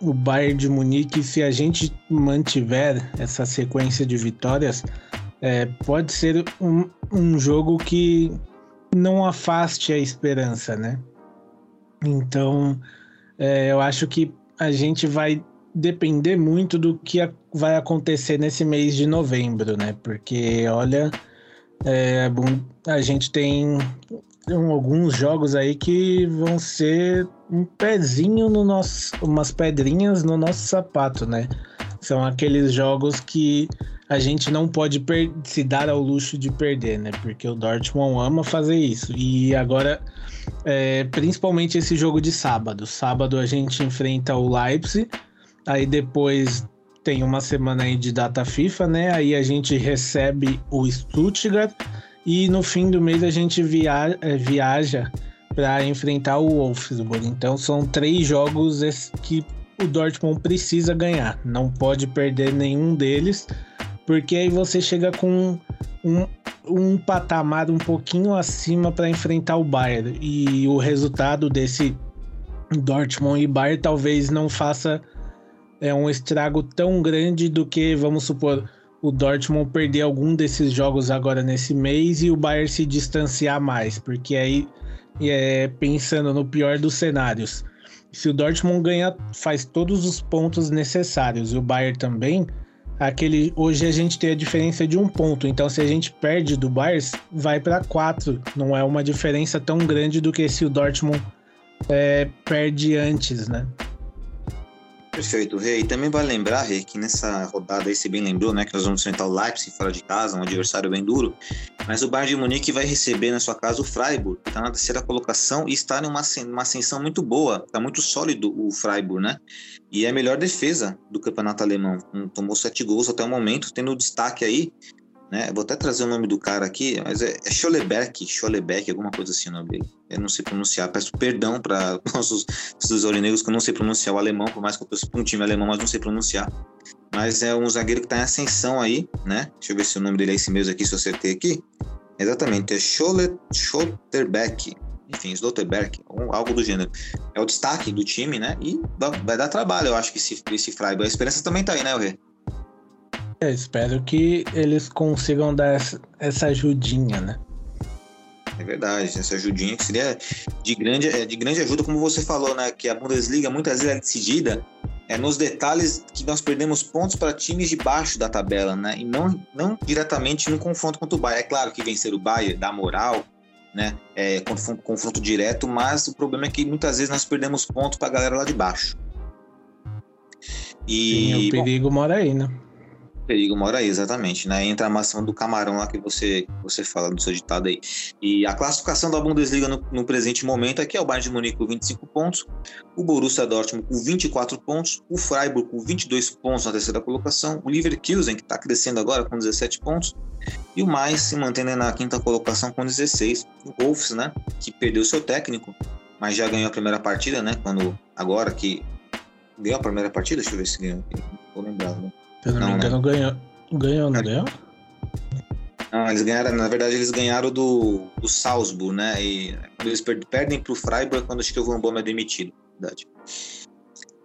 o Bayern de Munique, se a gente mantiver essa sequência de vitórias, é, pode ser um, um jogo que não afaste a esperança, né? Então, é, eu acho que a gente vai depender muito do que vai acontecer nesse mês de novembro, né? Porque, olha, é, a gente tem alguns jogos aí que vão ser um pezinho no nosso, umas pedrinhas no nosso sapato, né? São aqueles jogos que a gente não pode se dar ao luxo de perder, né? Porque o Dortmund ama fazer isso. E agora, é, principalmente esse jogo de sábado. Sábado a gente enfrenta o Leipzig, aí depois tem uma semana aí de data FIFA, né? Aí a gente recebe o Stuttgart e no fim do mês a gente via é, viaja para enfrentar o Wolfsburg. Então são três jogos que o Dortmund precisa ganhar, não pode perder nenhum deles porque aí você chega com um, um patamar um pouquinho acima para enfrentar o Bayern. E o resultado desse Dortmund e Bayern talvez não faça é, um estrago tão grande do que, vamos supor, o Dortmund perder algum desses jogos agora nesse mês e o Bayern se distanciar mais. Porque aí, é, pensando no pior dos cenários, se o Dortmund ganha, faz todos os pontos necessários e o Bayern também aquele hoje a gente tem a diferença de um ponto. Então, se a gente perde do Bayern, vai para quatro. Não é uma diferença tão grande do que se o Dortmund é, perde antes, né? Perfeito, Rei. Também vale lembrar, Rei, que nessa rodada aí, você bem lembrou, né, que nós vamos enfrentar o Leipzig fora de casa, um adversário bem duro, mas o Bayern de Munique vai receber na sua casa o Freiburg, que está na terceira colocação e está numa uma ascensão muito boa, está muito sólido o Freiburg, né? E é a melhor defesa do campeonato alemão. Tomou sete gols até o momento, tendo destaque aí né? Vou até trazer o nome do cara aqui, mas é, é Scholebeck, Scholebeck, alguma coisa assim o nome dele. Eu não sei pronunciar, peço perdão para nossos aurinegros que eu não sei pronunciar o alemão, por mais que eu torço para um time alemão, mas não sei pronunciar. Mas é um zagueiro que está em ascensão aí, né? Deixa eu ver se o nome dele é esse mesmo aqui, se eu acertei aqui. Exatamente, é Scholle, Scholterbeck, enfim, Slotterberg, algo do gênero. É o destaque do time, né? E vai dar trabalho, eu acho que esse, esse Freiburg. A esperança também tá aí, né, Rê? É, espero que eles consigam dar essa, essa ajudinha, né? É verdade, essa ajudinha que seria de grande, é, de grande ajuda, como você falou, né? Que a Bundesliga muitas vezes é decidida é nos detalhes que nós perdemos pontos para times de baixo da tabela, né? E não, não diretamente no confronto contra o Bayern. É claro que vencer o Bayern dá moral, né? É confronto, direto, mas o problema é que muitas vezes nós perdemos pontos para a galera lá de baixo. E Sim, o perigo bom, mora aí, né? Perigo mora aí, exatamente, né? Entra a maçã do camarão lá que você, você fala do seu ditado aí. E a classificação da Bundesliga no, no presente momento aqui é o Bayern de Munique com 25 pontos, o Borussia Dortmund com 24 pontos, o Freiburg com 22 pontos na terceira colocação, o Leverkusen que está crescendo agora com 17 pontos e o mais se mantendo na quinta colocação com 16. O Wolves, né, que perdeu seu técnico, mas já ganhou a primeira partida, né, quando agora que ganhou a primeira partida, deixa eu ver se ganhou, não tô lembrado, né? Se eu não, não me engano, né? ganhou, ganhou, não ganhou? Não, eles ganharam, na verdade, eles ganharam do, do Salzburg, né? E eles per, perdem pro Freiburg quando acho que o Van Bommel é demitido, verdade.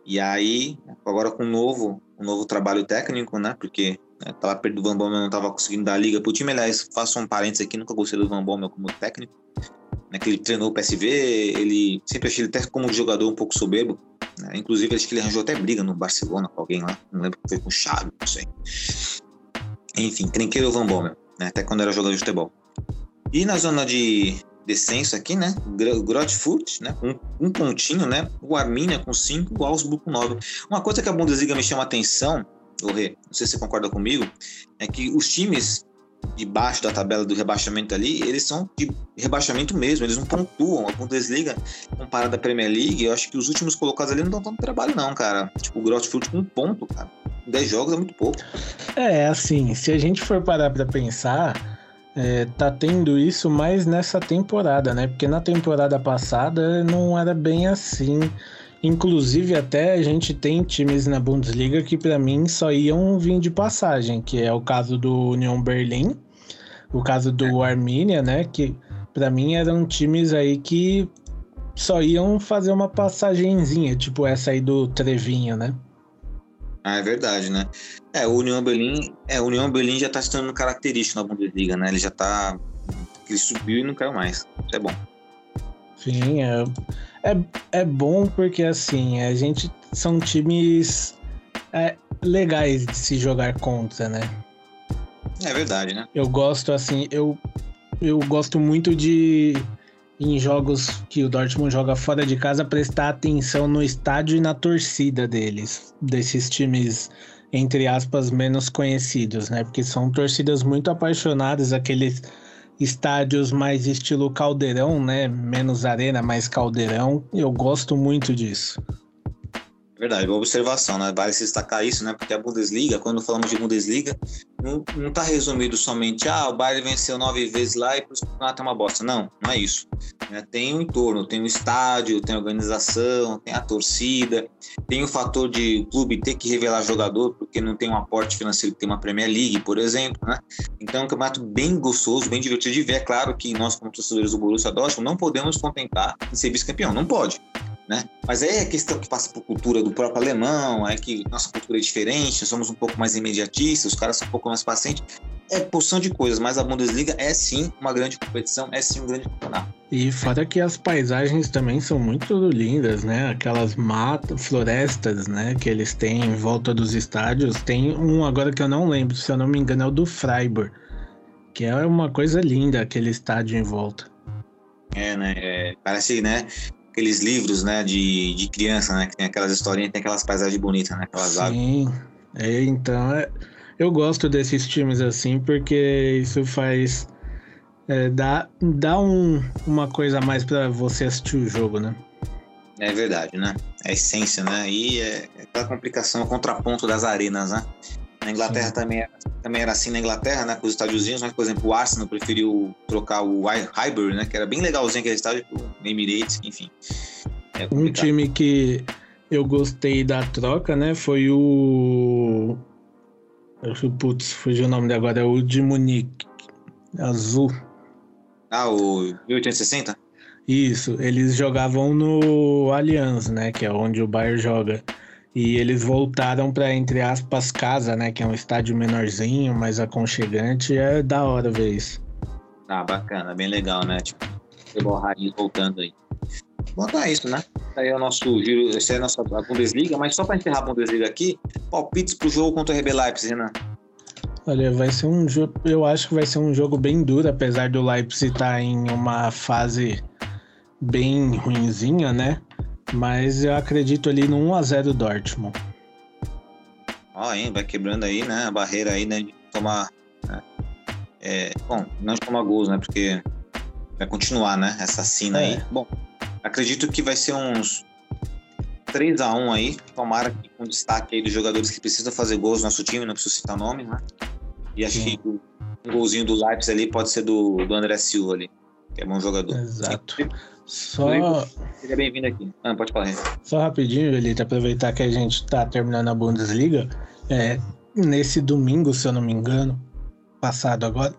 E aí, agora com um novo, um novo trabalho técnico, né? Porque né, tava perto do Van Bommel, não tava conseguindo dar liga pro time. Aliás, faço um parênteses aqui, nunca gostei do Van Bommel como técnico. Né, que ele treinou o PSV, ele sempre achei ele até como jogador um pouco soberbo Né? Inclusive, acho que ele arranjou até briga no Barcelona com alguém lá. Não lembro foi com o Xavi, não sei. Enfim, Trinqueiro Van Bommel, né? até quando era jogador de futebol. E na zona de descenso aqui, né? Grotfurt, né? Com um pontinho, né? O Arminia com cinco, o Augsburg com nove. Uma coisa que a Bundesliga me chama atenção, Rê, não sei se você concorda comigo, é que os times de baixo da tabela do rebaixamento ali, eles são de rebaixamento mesmo, eles não pontuam. A Bundesliga, comparada à Premier League, eu acho que os últimos colocados ali não dão tanto trabalho, não, cara. Tipo, o Grotfurt com um ponto, cara. 10 jogos é muito pouco. É, assim, se a gente for parar pra pensar, é, tá tendo isso mais nessa temporada, né? Porque na temporada passada não era bem assim. Inclusive, até a gente tem times na Bundesliga que, para mim, só iam vir de passagem, que é o caso do Union Berlin, o caso do Arminia, né? Que, para mim, eram times aí que só iam fazer uma passagenzinha, tipo essa aí do Trevinho, né? Ah, é verdade, né? É, o União Berlim, é, o União Berlim já tá se tornando característico na Bundesliga, né? Ele já tá ele subiu e não caiu mais. Isso é bom. Sim, é, é, é bom porque assim, a gente são times é, legais de se jogar contra, né? É verdade, né? Eu gosto assim, eu eu gosto muito de em jogos que o Dortmund joga fora de casa, prestar atenção no estádio e na torcida deles, desses times, entre aspas, menos conhecidos, né? Porque são torcidas muito apaixonadas, aqueles estádios mais estilo caldeirão, né? Menos arena, mais caldeirão. Eu gosto muito disso. Verdade, boa observação, né? Vale se destacar isso, né? Porque a Bundesliga, quando falamos de Bundesliga, não, não tá resumido somente, ah, o Bayern venceu nove vezes lá e por isso é uma bosta. Não, não é isso. Né? Tem o entorno, tem o estádio, tem a organização, tem a torcida, tem o fator de clube ter que revelar jogador, porque não tem um aporte financeiro que tem uma Premier League, por exemplo, né? Então é um campeonato bem gostoso, bem divertido de ver. É claro que nós, como torcedores do Borussia Dortmund, não podemos contentar em ser vice-campeão, não pode né? Mas aí é questão que passa por cultura do próprio alemão, é que nossa cultura é diferente, somos um pouco mais imediatistas, os caras são um pouco mais pacientes. É porção de coisas, mas a Bundesliga é sim uma grande competição, é sim um grande campeonato. E fora que as paisagens também são muito lindas, né? Aquelas matas, florestas, né? Que eles têm em volta dos estádios. Tem um agora que eu não lembro, se eu não me engano, é o do Freiburg. Que é uma coisa linda, aquele estádio em volta. É, né? É, parece, né? Aqueles livros, né, de, de criança, né, que tem aquelas historinhas, tem aquelas paisagens bonitas, né, aquelas Sim, é, então, é, eu gosto desses times assim, porque isso faz, é, dá, dá um, uma coisa a mais para você assistir o jogo, né. É verdade, né, é a essência, né, e é, é aquela complicação, o contraponto das arenas, né. Na Inglaterra também era, também era assim na Inglaterra, né, com os estádiozinhos, mas, por exemplo, o Arsenal preferiu trocar o Highbury, né, que era bem legalzinho aquele estádio, pro Emirates, enfim. É um time que eu gostei da troca, né, foi o... Putz, fugiu o nome de agora, é o de Munique, azul. Ah, o 1860? Isso, eles jogavam no Allianz, né, que é onde o Bayern joga. E eles voltaram para entre aspas casa, né, que é um estádio menorzinho, mais aconchegante, é da hora ver isso. Ah, bacana, bem legal, né? Tipo, futebol raiz voltando aí. Bom, então é isso, né? Aí é o nosso giro, essa é a nossa Bundesliga, mas só para encerrar a Bundesliga aqui, palpites pro jogo contra o RB Leipzig, né? Olha, vai ser um jogo, eu acho que vai ser um jogo bem duro, apesar do Leipzig estar tá em uma fase bem ruinzinha, né? Mas eu acredito ali no 1x0 Dortmund. Ó, hein, vai quebrando aí, né? A barreira aí, né? De tomar. Né? É, bom, não de tomar gols, né? Porque vai continuar, né? Essa cena é. aí. Bom, acredito que vai ser uns 3 a 1 aí. Tomara que com destaque aí dos jogadores que precisam fazer gols no nosso time, não preciso citar nome, né? E acho Sim. que um golzinho do Leipzig ali pode ser do, do André Silva ali, que é bom jogador. Exato. Só. Seja bem-vindo aqui. Ah, pode falar. Só rapidinho, Elite, aproveitar que a gente tá terminando a Bundesliga. É, nesse domingo, se eu não me engano, passado agora,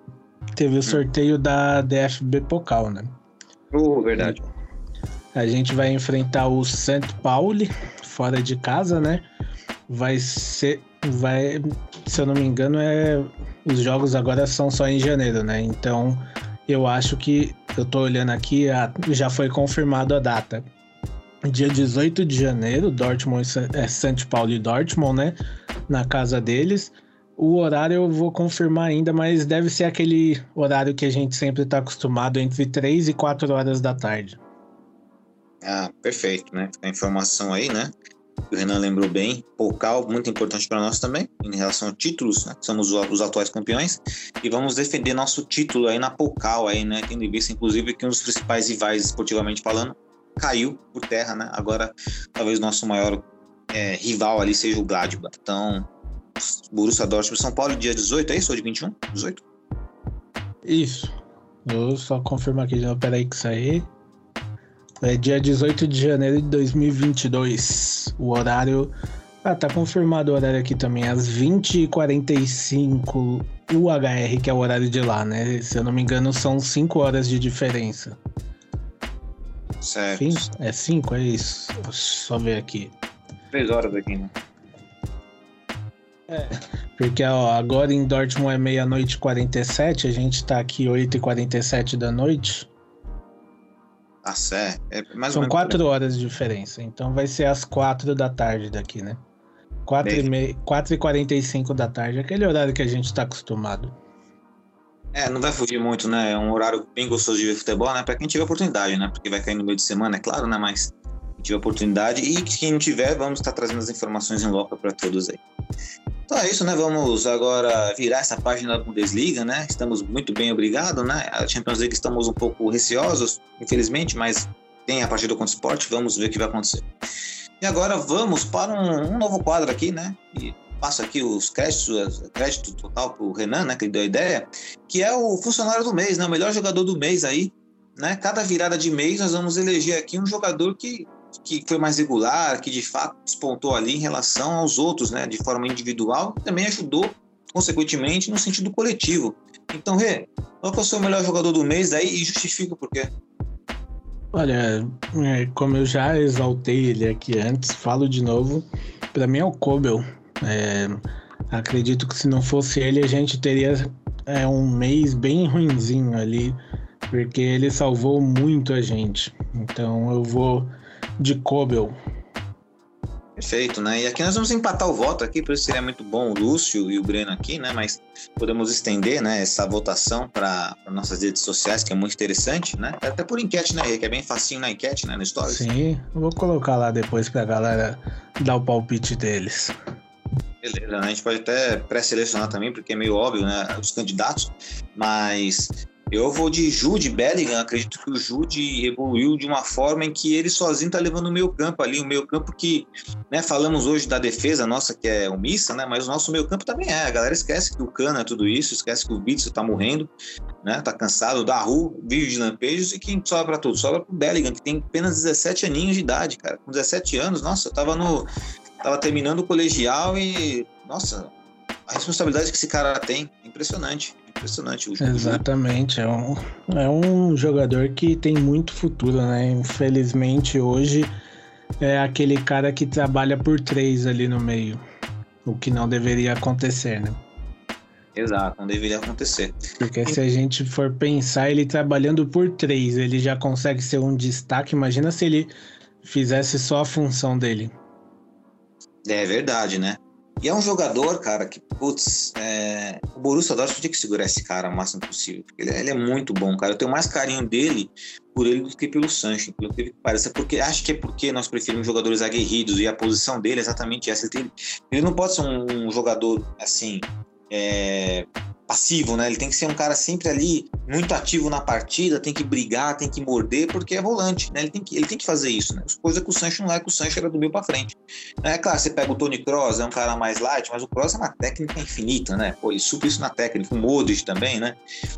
teve o hum. sorteio da DFB Pokal, né? Oh, verdade. A gente vai enfrentar o St. Pauli, fora de casa, né? Vai ser. Vai. Se eu não me engano, é. Os jogos agora são só em janeiro, né? Então eu acho que eu tô olhando aqui, já foi confirmado a data. dia 18 de janeiro, Dortmund é St. Paulo e Dortmund, né? Na casa deles. O horário eu vou confirmar ainda, mas deve ser aquele horário que a gente sempre está acostumado, entre 3 e 4 horas da tarde. Ah, perfeito, né? A informação aí, né? O Renan lembrou bem. Pocal, muito importante para nós também, em relação a títulos, né? Somos os atuais campeões. E vamos defender nosso título aí na Pocal, aí, né? Tendo em vista, inclusive, que um dos principais rivais, esportivamente falando, caiu por terra, né? Agora, talvez nosso maior é, rival ali seja o Gladbach. Então, Borussia Dortmund São Paulo, dia 18, é isso? Ou de 21? 18? Isso. Vou só confirmar aqui. Peraí que sair. É dia 18 de janeiro de 2022. O horário. Ah, tá confirmado o horário aqui também, às 20h45 UHR, que é o horário de lá, né? Se eu não me engano, são 5 horas de diferença. Certo. Fim? É 5, é isso. Só ver aqui. 3 horas aqui, né? É. Porque ó, agora em Dortmund é meia-noite e 47, a gente tá aqui 8 e 47 da noite. Ah, certo. É mais São 4 horas de diferença, então vai ser às 4 da tarde daqui, né? 4 e, me... 4 e 45 da tarde, aquele horário que a gente tá acostumado. É, não vai fugir muito, né? É um horário bem gostoso de ver futebol, né? Pra quem tiver oportunidade, né? Porque vai cair no meio de semana, é claro, né? Mas tiver oportunidade e quem tiver, vamos estar trazendo as informações em loco para todos aí. Então é isso, né? Vamos agora virar essa página da Bundesliga, né? Estamos muito bem, obrigado, né? A Champions League estamos um pouco receosos, infelizmente, mas tem a partida contra o Sport, vamos ver o que vai acontecer. E agora vamos para um, um novo quadro aqui, né? E passo aqui os créditos, crédito total para o Renan, né? Que ele deu a ideia, que é o funcionário do mês, né? O melhor jogador do mês aí, né? Cada virada de mês nós vamos eleger aqui um jogador que que foi mais regular, que de fato despontou ali em relação aos outros, né, de forma individual, também ajudou, consequentemente, no sentido coletivo. Então, Rê, qual é o seu melhor jogador do mês aí e justifica por quê? Olha, é, como eu já exaltei ele aqui antes, falo de novo, para mim é o Kobel. É, acredito que se não fosse ele, a gente teria é, um mês bem ruinzinho ali, porque ele salvou muito a gente. Então eu vou de Kobel. Perfeito, né? E aqui nós vamos empatar o voto aqui, por isso seria muito bom o Lúcio e o Breno aqui, né? Mas podemos estender, né, essa votação para nossas redes sociais, que é muito interessante, né? Até por enquete, né, que é bem facinho na enquete, né, no Stories. Sim, vou colocar lá depois para a galera dar o palpite deles. Beleza, né? a gente pode até pré-selecionar também, porque é meio óbvio, né, os candidatos, mas eu vou de Jude Bellingham. Acredito que o Jude evoluiu de uma forma em que ele sozinho tá levando o meio campo ali. O meio campo que, né, falamos hoje da defesa nossa que é omissa, né? Mas o nosso meio campo também é. A galera esquece que o Cana é tudo isso, esquece que o Bitsu tá morrendo, né? Tá cansado. da rua vive de lampejos e quem sobra para tudo? Sobra pro Bellingham, que tem apenas 17 aninhos de idade, cara. Com 17 anos, nossa, eu tava no. Tava terminando o colegial e. Nossa, a responsabilidade que esse cara tem é impressionante impressionante. O Exatamente, é um, é um jogador que tem muito futuro, né? Infelizmente hoje é aquele cara que trabalha por três ali no meio, o que não deveria acontecer, né? Exato, não deveria acontecer. Porque se a gente for pensar ele trabalhando por três, ele já consegue ser um destaque. Imagina se ele fizesse só a função dele. É verdade, né? E é um jogador, cara, que, putz, é... o Borussia Dortmund tinha que segurar esse cara o máximo possível. Ele, é, ele, é muito bom, cara. Eu tenho mais carinho dele por ele do que pelo Sancho, parece. Porque acho que é porque nós preferimos jogadores aguerridos e a posição dele é exatamente essa. Ele, tem... ele não pode ser um, um jogador assim. É passivo, né? Ele tem que ser um cara sempre ali muito ativo na partida, tem que brigar, tem que morder, porque é volante, né? Ele tem que, ele tem que fazer isso, né? Coisa que o Sancho não é, que o Sancho era do meio para frente. É claro, você pega o Tony Kroos, é um cara mais light, mas o Kroos é uma técnica infinita, né? Pô, ele supra isso na técnica, o Modric também, né?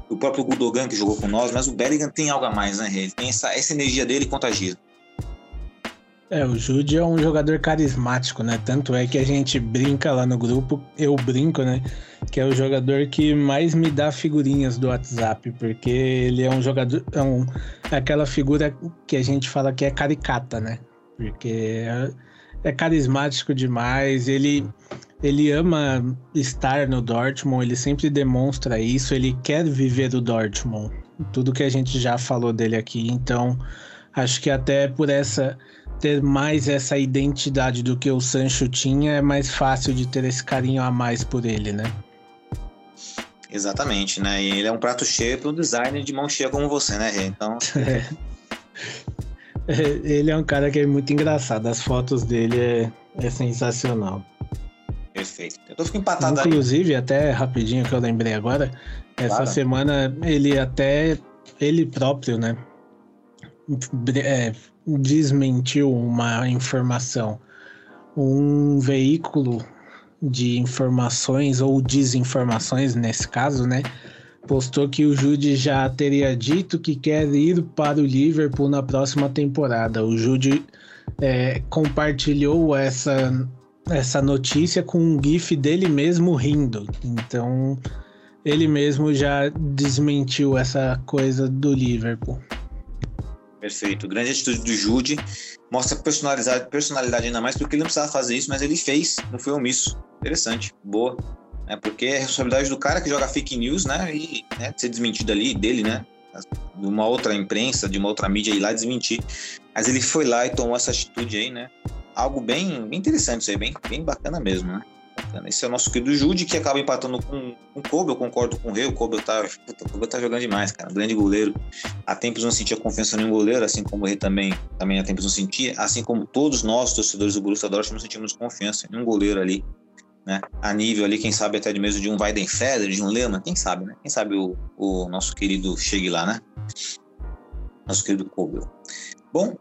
O próprio Gudogan que jogou com nós, mas o Bellingham tem algo a mais, né? Ele tem essa, essa energia dele contagia. É, o Jude é um jogador carismático, né? Tanto é que a gente brinca lá no grupo, eu brinco, né? Que é o jogador que mais me dá figurinhas do WhatsApp, porque ele é um jogador, é, um, é aquela figura que a gente fala que é caricata, né? Porque é, é carismático demais, ele, ele ama estar no Dortmund, ele sempre demonstra isso, ele quer viver do Dortmund. Tudo que a gente já falou dele aqui, então acho que até por essa ter mais essa identidade do que o Sancho tinha, é mais fácil de ter esse carinho a mais por ele, né? Exatamente, né? E ele é um prato cheio para um designer de mão cheia como você, né, Rê? Então. É. Ele é um cara que é muito engraçado. As fotos dele é, é sensacional. Perfeito. Eu tô ficando empatado Inclusive, aí. até rapidinho que eu lembrei agora, essa claro. semana ele até ele próprio, né? É, desmentiu uma informação. Um veículo de informações ou desinformações nesse caso, né? Postou que o Jude já teria dito que quer ir para o Liverpool na próxima temporada. O Jude é, compartilhou essa, essa notícia com um GIF dele mesmo rindo. Então, ele mesmo já desmentiu essa coisa do Liverpool. Perfeito. Grande atitude do Jude. Mostra personalidade, personalidade ainda mais, porque ele não precisava fazer isso, mas ele fez, não foi omisso. Interessante, boa. É, porque é responsabilidade do cara que joga fake news, né? E né, ser desmentido ali, dele, né? De uma outra imprensa, de uma outra mídia ir lá desmentir. Mas ele foi lá e tomou essa atitude aí, né? Algo bem, bem interessante isso aí, bem, bem bacana mesmo, né? Esse é o nosso querido Jude, que acaba empatando com, com Kobe. Eu concordo com o Rei. O Kobe tá, o Kobe tá jogando demais, cara. Grande goleiro. Há tempos não sentia confiança em um goleiro, assim como o Rei também, também há tempos não sentia. Assim como todos nós, torcedores do Borussia Dortmund, não sentimos confiança em um goleiro ali. Né? A nível ali, quem sabe até de mesmo de um Weidenfeller, de um Lehmann, quem sabe, né? Quem sabe o, o nosso querido chegue lá, né? Nosso querido Kobe. Bom,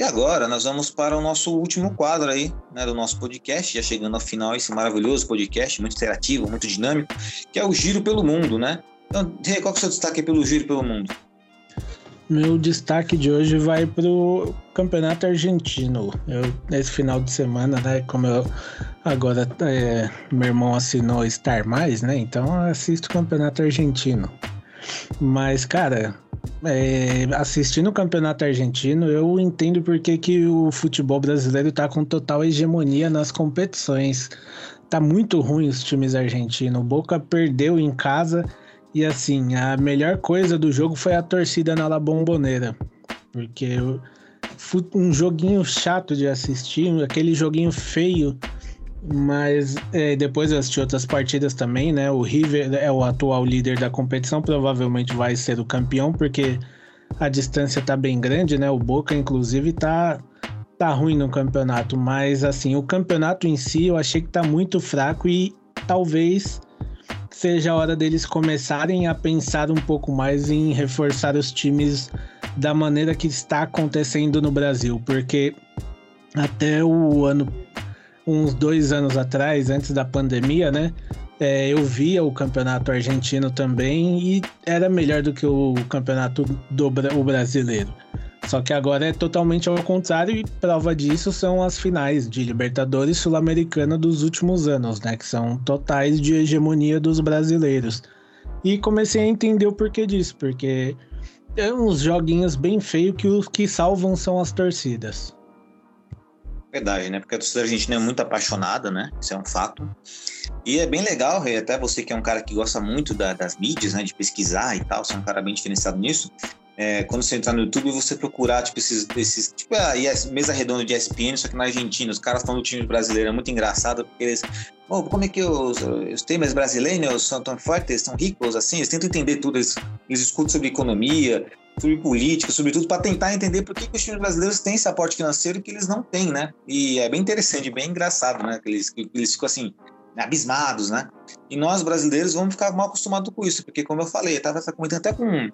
e agora nós vamos para o nosso último quadro aí, né, do nosso podcast, já chegando ao final esse maravilhoso podcast, muito interativo, muito dinâmico, que é o Giro pelo Mundo, né? Então, qual é o seu destaque pelo Giro pelo Mundo? Meu destaque de hoje vai para o Campeonato Argentino. Eu, nesse final de semana, né, como eu agora é, meu irmão assinou Star Mais, né? Então eu assisto o Campeonato Argentino. Mas, cara, é, assistindo o campeonato argentino, eu entendo porque que o futebol brasileiro tá com total hegemonia nas competições. Tá muito ruim os times argentinos. O Boca perdeu em casa e assim, a melhor coisa do jogo foi a torcida na La Bombonera. Porque um joguinho chato de assistir, aquele joguinho feio mas é, depois eu assisti outras partidas também, né? O River é o atual líder da competição, provavelmente vai ser o campeão, porque a distância tá bem grande, né? O Boca, inclusive, tá, tá ruim no campeonato. Mas, assim, o campeonato em si eu achei que tá muito fraco e talvez seja a hora deles começarem a pensar um pouco mais em reforçar os times da maneira que está acontecendo no Brasil, porque até o ano uns dois anos atrás, antes da pandemia, né? É, eu via o campeonato argentino também e era melhor do que o campeonato do o brasileiro. Só que agora é totalmente ao contrário e prova disso são as finais de Libertadores Sul-Americana dos últimos anos, né? Que são totais de hegemonia dos brasileiros. E comecei a entender o porquê disso, porque é uns joguinhos bem feios que os que salvam são as torcidas. Verdade, né? Porque a torcida argentina é muito apaixonada, né? Isso é um fato. E é bem legal, até você que é um cara que gosta muito da, das mídias, né? De pesquisar e tal, você é um cara bem diferenciado nisso. É, quando você entrar no YouTube, você procurar, tipo, esses, esses tipo, a mesa redonda de ESPN, só que na Argentina, os caras falando do time brasileiro, é muito engraçado, porque eles, oh, como é que os, os times brasileiros são tão fortes, são ricos, assim, eles tentam entender tudo, eles, eles escutam sobre economia, sobre política, sobretudo para tentar entender por que, que, os times brasileiros têm esse aporte financeiro que eles não têm, né? E é bem interessante, bem engraçado, né? Que eles, eles ficam assim, abismados, né? E nós brasileiros vamos ficar mal acostumados com isso, porque como eu falei, eu tava comentando até com,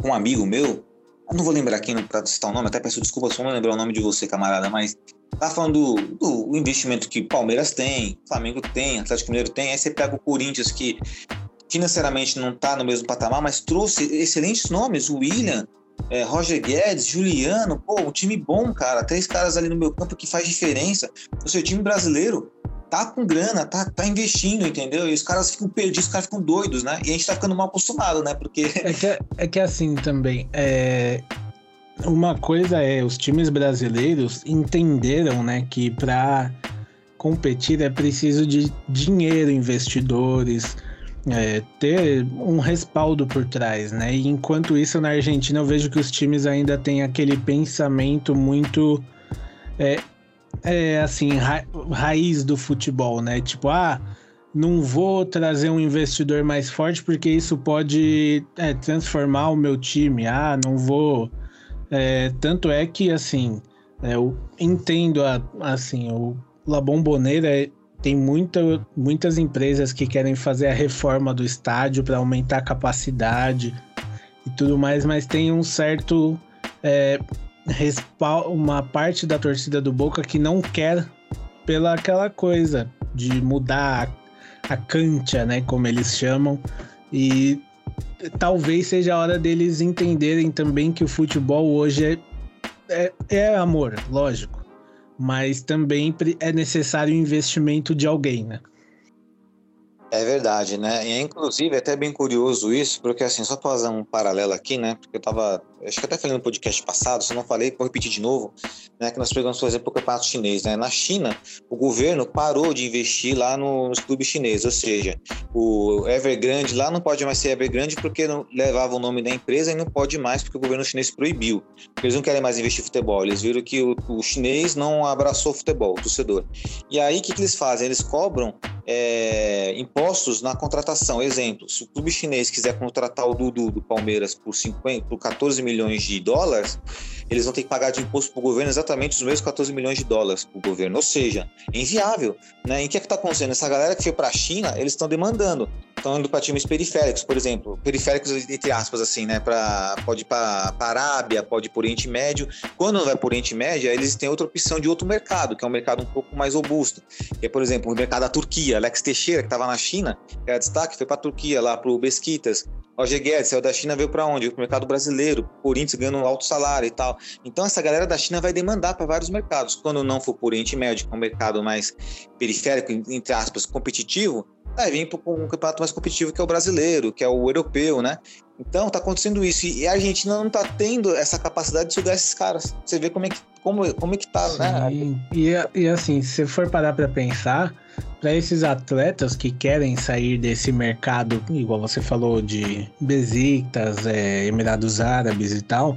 com um amigo meu, eu não vou lembrar aqui para citar o nome, até peço desculpa se eu não lembrar o nome de você, camarada, mas tá falando do, do investimento que Palmeiras tem, Flamengo tem, Atlético Mineiro tem, aí você pega o Corinthians que financeiramente não está no mesmo patamar, mas trouxe excelentes nomes, o William, é, Roger Guedes, Juliano, pô, um time bom, cara, três caras ali no meu campo que faz diferença. O seu time brasileiro tá com grana, tá, tá investindo, entendeu? E os caras ficam perdidos, os caras ficam doidos, né? E a gente tá ficando mal acostumado, né? Porque. É que, é que assim também, é... uma coisa é, os times brasileiros entenderam, né, que para competir é preciso de dinheiro, investidores, é, ter um respaldo por trás, né? E enquanto isso, na Argentina, eu vejo que os times ainda têm aquele pensamento muito é, é assim, ra raiz do futebol, né? Tipo, ah, não vou trazer um investidor mais forte porque isso pode é, transformar o meu time. Ah, não vou. É, tanto é que, assim, é, eu entendo, a, assim, o La Bombonera tem muita, muitas empresas que querem fazer a reforma do estádio para aumentar a capacidade e tudo mais, mas tem um certo. É, uma parte da torcida do Boca que não quer pela aquela coisa de mudar a cancha, né, como eles chamam, e talvez seja a hora deles entenderem também que o futebol hoje é, é, é amor, lógico, mas também é necessário investimento de alguém, né? É verdade, né? E é, inclusive é até bem curioso isso, porque assim, só para fazer um paralelo aqui, né? Porque eu tava, acho que até falei no podcast passado, se não falei, vou repetir de novo, né? Que nós pegamos, por exemplo, o campeonato chinês, né? Na China, o governo parou de investir lá no, nos clubes chineses, ou seja, o Evergrande lá não pode mais ser Evergrande porque não levava o nome da empresa e não pode mais porque o governo chinês proibiu. Eles não querem mais investir em futebol, eles viram que o, o chinês não abraçou o futebol, o torcedor. E aí, o que, que eles fazem? Eles cobram é, impostos na contratação. Exemplo, se o clube chinês quiser contratar o Dudu do Palmeiras por, 50, por 14 milhões de dólares, eles vão ter que pagar de imposto para o governo exatamente os mesmos 14 milhões de dólares para o governo. Ou seja, é inviável. Né? E o que é está acontecendo? Essa galera que foi para a China, eles estão demandando. Estão indo para times periféricos, por exemplo. Periféricos, entre aspas, assim, né? Pra, pode ir para a Arábia, pode ir para Oriente Médio. Quando não vai o Oriente Médio, eles têm outra opção de outro mercado, que é um mercado um pouco mais robusto. Que é, por exemplo, o mercado da Turquia. Alex Teixeira, que estava na China, era destaque, foi para a Turquia, lá para o Besquitas. Roger Guedes saiu da China, veio para onde? Para o mercado brasileiro, Corinthians ganhando um alto salário e tal. Então essa galera da China vai demandar para vários mercados. Quando não for por Oriente Médio, que é um mercado mais periférico, entre aspas, competitivo, vai vir para um campeonato mais competitivo que é o brasileiro, que é o europeu, né? Então tá acontecendo isso. E a Argentina não tá tendo essa capacidade de sugar esses caras. Você vê como é que, como, como é que tá, né? Sim. né? E, e assim, se for parar para pensar, para esses atletas que querem sair desse mercado, igual você falou, de Besiktas, é, Emirados Árabes e tal,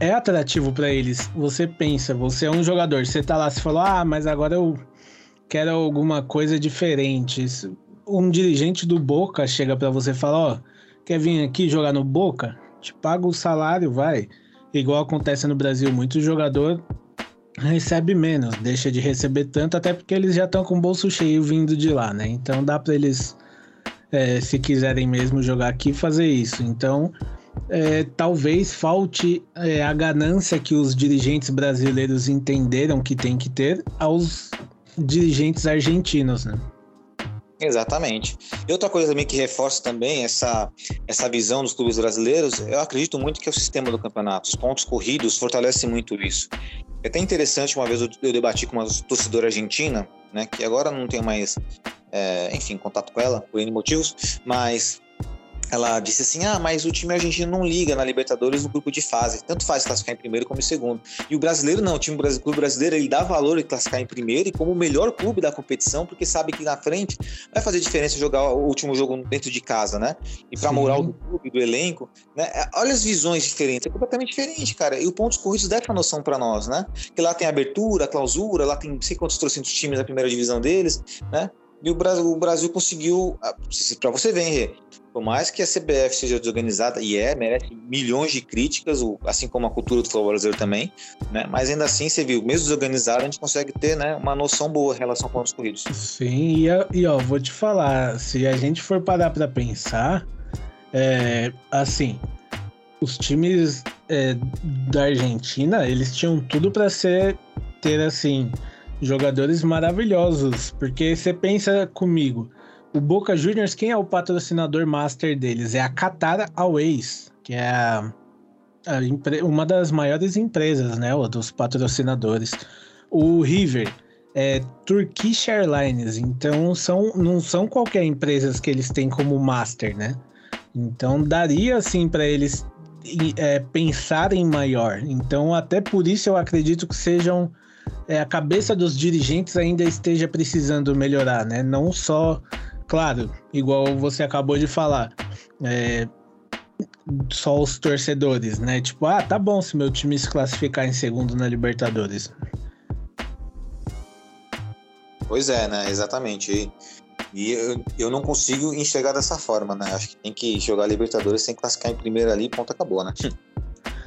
é atrativo para eles. Você pensa, você é um jogador, você tá lá, você falou, ah, mas agora eu quero alguma coisa diferente. Um dirigente do Boca chega para você e fala, ó, quer vir aqui jogar no Boca? Te paga o salário, vai. Igual acontece no Brasil, muito jogador recebe menos, deixa de receber tanto, até porque eles já estão com o bolso cheio vindo de lá, né? Então dá para eles, é, se quiserem mesmo jogar aqui, fazer isso. Então é, talvez falte é, a ganância que os dirigentes brasileiros entenderam que tem que ter aos dirigentes argentinos, né? Exatamente. E outra coisa também que reforça também essa, essa visão dos clubes brasileiros, eu acredito muito que é o sistema do campeonato. Os pontos corridos fortalecem muito isso. É até interessante, uma vez eu, eu debati com uma torcedora argentina, né, que agora não tenho mais, é, enfim, contato com ela, por N motivos, mas ela disse assim: ah, mas o time argentino não liga na Libertadores no grupo de fase, tanto faz classificar em primeiro como em segundo. E o brasileiro não, o time brasileiro, clube brasileiro ele dá valor em classificar em primeiro e como o melhor clube da competição, porque sabe que na frente vai fazer diferença jogar o último jogo dentro de casa, né? E para moral do clube, do elenco, né? É, olha as visões diferentes, é completamente diferente, cara. E o Pontos Corridos dá essa noção para nós, né? Que lá tem abertura, clausura, lá tem não sei quantos trocentos times na primeira divisão deles, né? E o Brasil, o Brasil conseguiu, ah, para você ver, por mais que a CBF seja desorganizada, e é, merece milhões de críticas, assim como a cultura do futebol brasileiro também, né? mas ainda assim, você viu, mesmo desorganizado, a gente consegue ter né, uma noção boa em relação com os corridos. Sim, e, e ó, vou te falar, se a gente for parar para pensar, é, assim, os times é, da Argentina, eles tinham tudo para ser ter assim jogadores maravilhosos, porque você pensa comigo, o Boca Juniors, quem é o patrocinador master deles? É a Qatar Airways, que é a, a uma das maiores empresas, né? Dos patrocinadores. O River é Turkish Airlines, então são, não são qualquer empresas que eles têm como master, né? Então daria assim para eles é, pensarem maior. Então até por isso eu acredito que sejam é, a cabeça dos dirigentes ainda esteja precisando melhorar, né? Não só claro, igual você acabou de falar, é, só os torcedores, né? Tipo, ah, tá bom se meu time se classificar em segundo na Libertadores. Pois é, né? Exatamente. E, eu, eu não consigo enxergar dessa forma, né? Acho que tem que jogar Libertadores sem classificar em primeiro ali ponto acabou, né?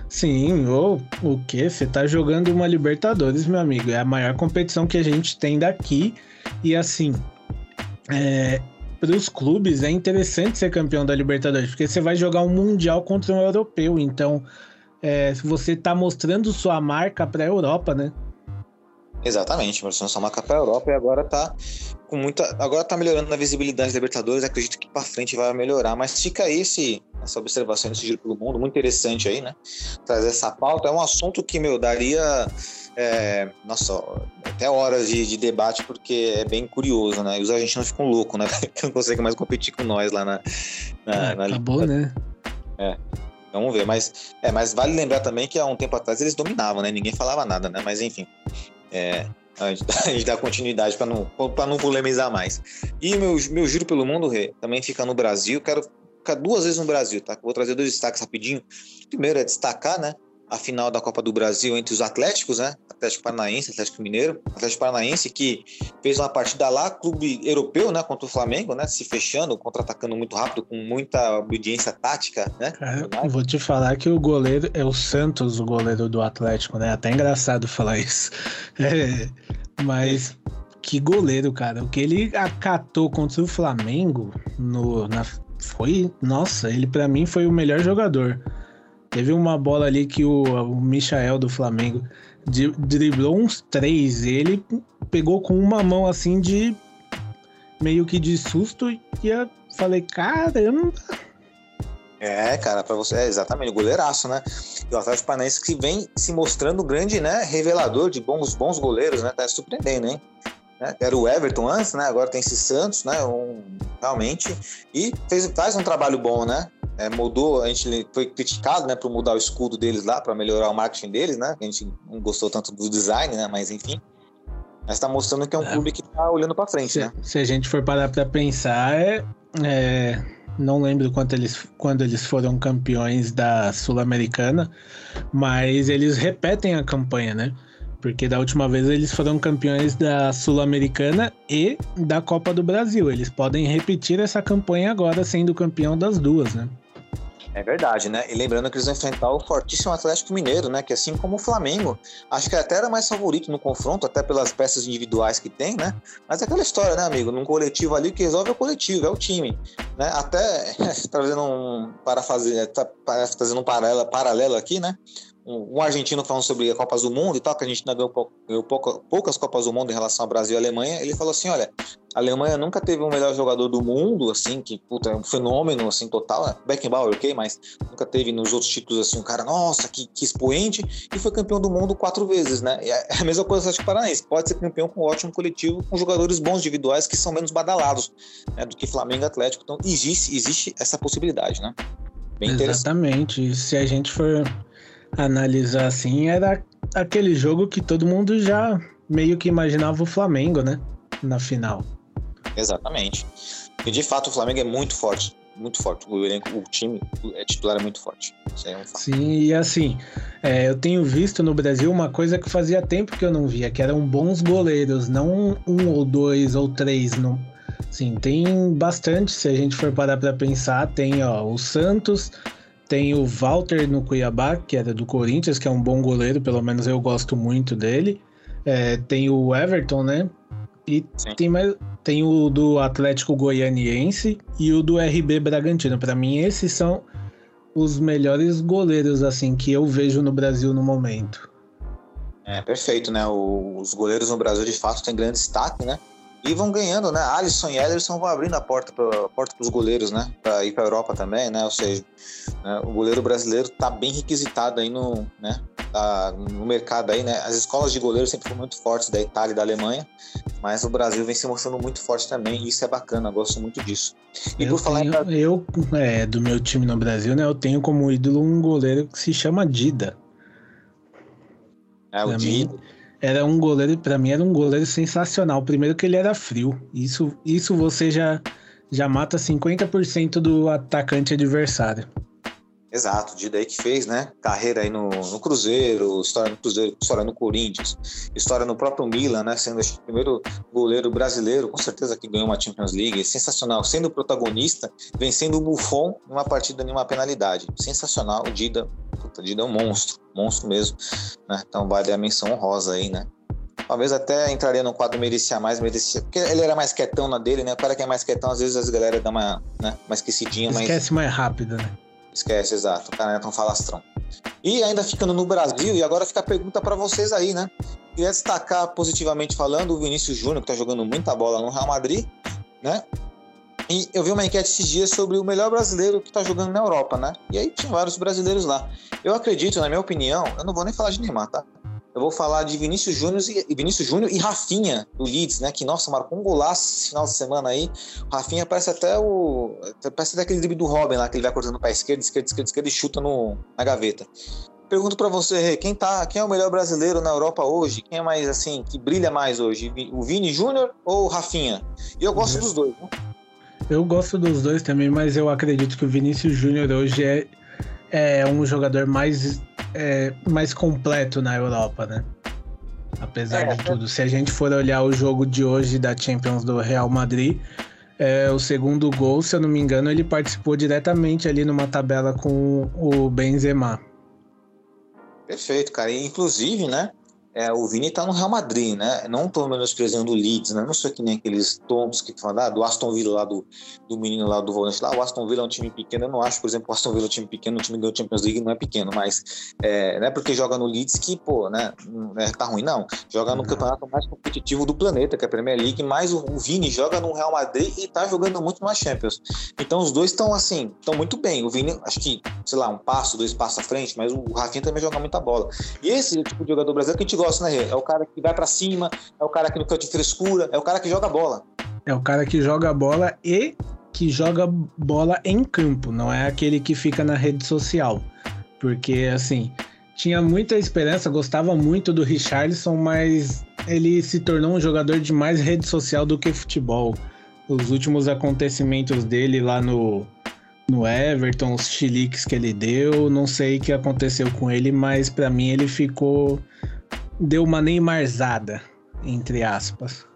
Sim, ou o quê? Você tá jogando uma Libertadores, meu amigo. É a maior competição que a gente tem daqui. E assim, é, para os clubes é interessante ser campeão da Libertadores, porque você vai jogar um Mundial contra um europeu. Então, é, você tá mostrando sua marca para a Europa, né? Exatamente, mostrando sua marca para a Europa e agora tá com muita. Agora tá melhorando a visibilidade da Libertadores. Acredito que para frente vai melhorar. Mas fica aí esse, essa observação nesse giro pelo mundo, muito interessante aí, né? Trazer essa pauta. É um assunto que, meu, daria. É, nossa, até horas de, de, debate, porque é bem curioso, né? E os argentinos ficam loucos, né? Que não conseguem mais competir com nós lá na. na, é, na acabou, né? É. Vamos ver, mas, é, mas vale lembrar também que há um tempo atrás eles dominavam, né? Ninguém falava nada, né? Mas enfim. É, a gente, a gente dá continuidade para não, não polemizar mais. E meu, meu giro pelo mundo, Rê, também fica no Brasil. Quero ficar duas vezes no Brasil, tá? Vou trazer dois destaques rapidinho. Primeiro é destacar, né? A final da Copa do Brasil entre os Atléticos, né? Atlético Paranaense, Atlético Mineiro, Atlético Paranaense que fez uma partida lá, clube europeu, né, contra o Flamengo, né, se fechando, contra-atacando muito rápido, com muita obediência tática, né? Cara, vou te falar que o goleiro é o Santos, o goleiro do Atlético, né? Até engraçado falar isso. É, mas que goleiro, cara. O que ele acatou contra o Flamengo no, na, foi, nossa, ele para mim foi o melhor jogador. Teve uma bola ali que o, o Michael do Flamengo driblou uns três. ele pegou com uma mão assim de. meio que de susto. E eu falei, caramba. É, cara, para você, é exatamente, o goleiraço, né? E o Atlético Paranaense que vem se mostrando grande, né? Revelador de bons, bons goleiros, né? Tá surpreendendo, hein? Né? Era o Everton antes, né? Agora tem esse Santos, né? Um, realmente. E fez, faz um trabalho bom, né? É, mudou, a gente foi criticado, né, por mudar o escudo deles lá, para melhorar o marketing deles, né? A gente não gostou tanto do design, né? Mas enfim. Mas está mostrando que é um é. clube que está olhando para frente, se, né? Se a gente for parar para pensar, é, é, não lembro quando eles, quando eles foram campeões da Sul-Americana, mas eles repetem a campanha, né? Porque da última vez eles foram campeões da Sul-Americana e da Copa do Brasil. Eles podem repetir essa campanha agora, sendo campeão das duas, né? É verdade, né? E lembrando que eles vão enfrentar o fortíssimo Atlético Mineiro, né? Que assim como o Flamengo, acho que até era mais favorito no confronto, até pelas peças individuais que tem, né? Mas é aquela história, né, amigo? Num coletivo ali, que resolve é o coletivo, é o time. Né? Até trazendo um parafase, tá, trazendo um paralelo, paralelo aqui, né? Um, argentino falando sobre a Copas do Mundo e tal, que a gente ainda ganhou, ganhou pouca, poucas Copas do Mundo em relação ao Brasil e Alemanha, ele falou assim, olha, a Alemanha nunca teve um melhor jogador do mundo, assim, que, puta, é um fenômeno, assim, total, né? Beckenbauer, ok, mas nunca teve nos outros títulos, assim, um cara, nossa, que, que expoente, e foi campeão do mundo quatro vezes, né? E é a mesma coisa do Atlético Paranaense, pode ser campeão com um ótimo coletivo, com jogadores bons individuais que são menos badalados né, do que Flamengo e Atlético, então existe, existe essa possibilidade, né? Bem Exatamente, se a gente for analisar assim, era aquele jogo que todo mundo já meio que imaginava o Flamengo, né? Na final. Exatamente. E de fato o Flamengo é muito forte. Muito forte. O elenco, o time é titular é muito forte. É um Sim, e assim, é, eu tenho visto no Brasil uma coisa que fazia tempo que eu não via, que eram bons goleiros, não um ou dois ou três. Não. Sim, tem bastante, se a gente for parar para pensar, tem ó, o Santos, tem o Walter no Cuiabá, que era do Corinthians, que é um bom goleiro, pelo menos eu gosto muito dele. É, tem o Everton, né? E tem mais, tem o do Atlético Goianiense e o do RB Bragantino. Para mim, esses são os melhores goleiros assim que eu vejo no Brasil no momento. É perfeito, né? O, os goleiros no Brasil de fato têm grande destaque, né? E vão ganhando, né? Alisson e Ederson vão abrindo a porta para porta os goleiros, né? Para ir para a Europa também, né? Ou seja, né? o goleiro brasileiro está bem requisitado aí no, né? Tá no mercado aí, né? As escolas de goleiros sempre foram muito fortes da Itália e da Alemanha, mas o Brasil vem se mostrando muito forte também e isso é bacana, gosto muito disso. E eu por falar tenho, em... eu é, do meu time no Brasil, né? Eu tenho como ídolo um goleiro que se chama Dida. É o Dida. Mim, era um goleiro, para mim era um goleiro sensacional. Primeiro que ele era frio. Isso, isso você já, já mata 50% do atacante adversário. Exato, Dida aí que fez, né? Carreira aí no, no Cruzeiro, história no Cruzeiro, história no Corinthians, história no próprio Milan, né? Sendo o primeiro goleiro brasileiro, com certeza que ganhou uma Champions League, sensacional. Sendo protagonista, vencendo o Buffon numa partida, numa penalidade. Sensacional, o Dida, puta, Dida é um monstro, monstro mesmo, né? Então vale a menção honrosa aí, né? Talvez até entraria no quadro merecia mais, merecia. Porque ele era mais quietão na dele, né? O cara que é mais quietão, às vezes as galera dá uma, né, uma esquecidinha, mas. Esquece mais rápido, né? Esquece, exato. O cara é tão falastrão. E ainda ficando no Brasil, e agora fica a pergunta para vocês aí, né? Queria destacar positivamente falando o Vinícius Júnior, que tá jogando muita bola no Real Madrid, né? E eu vi uma enquete esses dias sobre o melhor brasileiro que tá jogando na Europa, né? E aí tinha vários brasileiros lá. Eu acredito, na minha opinião, eu não vou nem falar de Neymar, tá? Eu vou falar de Vinícius Júnior e Vinícius Júnior e Rafinha do Leeds, né? Que nossa, marcou um golaço esse final de semana aí. O Rafinha parece até o parece até aquele drible do Robin lá que ele vai cortando para esquerda, esquerda, esquerda, esquerda e chuta no, na gaveta. Pergunto para você, quem tá, quem é o melhor brasileiro na Europa hoje? Quem é mais assim, que brilha mais hoje? O Vini Júnior ou o Rafinha? E eu gosto dos dois, né? Eu gosto dos dois também, mas eu acredito que o Vinícius Júnior hoje é, é um jogador mais é, mais completo na Europa, né? Apesar é, de tudo. Se a gente for olhar o jogo de hoje da Champions do Real Madrid, é, o segundo gol, se eu não me engano, ele participou diretamente ali numa tabela com o Benzema. Perfeito, cara. E, inclusive, né? É, o Vini tá no Real Madrid, né? Não tô menosprezando o Leeds, né? Não sou que nem aqueles tombos que falam ah, do Aston Villa lá, do, do menino lá do volante lá. O Aston Villa é um time pequeno. Eu não acho, por exemplo, o Aston Villa é um time pequeno, o time do Champions League não é pequeno, mas é, não é porque joga no Leeds que, pô, né? É, tá ruim, não. Joga no campeonato mais competitivo do planeta, que é a Premier League, mas o, o Vini joga no Real Madrid e tá jogando muito na Champions. Então os dois estão assim, estão muito bem. O Vini, acho que, sei lá, um passo, dois passos à frente, mas o Rafinha também joga muita bola. E esse tipo de jogador brasileiro que a gente gosta, né, É o cara que vai para cima, é o cara que não quer de frescura, é o cara que joga bola. É o cara que joga bola e que joga bola em campo, não é aquele que fica na rede social. Porque, assim, tinha muita esperança, gostava muito do Richarlison, mas ele se tornou um jogador de mais rede social do que futebol. Os últimos acontecimentos dele lá no, no Everton, os chiliques que ele deu, não sei o que aconteceu com ele, mas para mim ele ficou deu uma Neymarzada, entre aspas.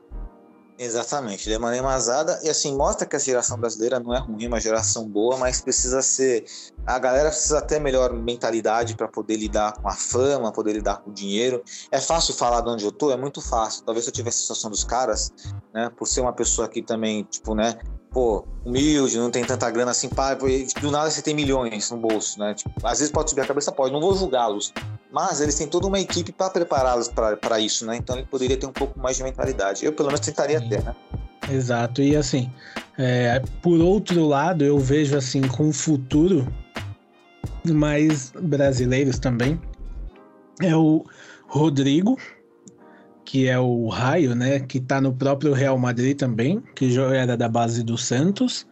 Exatamente, deu uma Neymarzada e assim, mostra que a geração brasileira não é ruim, é uma geração boa, mas precisa ser. A galera precisa ter melhor mentalidade para poder lidar com a fama, poder lidar com o dinheiro. É fácil falar de onde eu tô? É muito fácil. Talvez se eu tivesse a situação dos caras, né, por ser uma pessoa que também, tipo, né, pô, humilde, não tem tanta grana assim, pá, do nada você tem milhões no bolso, né? Tipo, às vezes pode subir a cabeça, pode, não vou julgá-los, mas eles têm toda uma equipe para prepará-los para isso, né? Então ele poderia ter um pouco mais de mentalidade. Eu, pelo menos, tentaria Sim. ter, né? Exato, e assim, é, por outro lado, eu vejo assim com o futuro mais brasileiros também é o Rodrigo, que é o Raio, né, que está no próprio Real Madrid também, que era da base do Santos,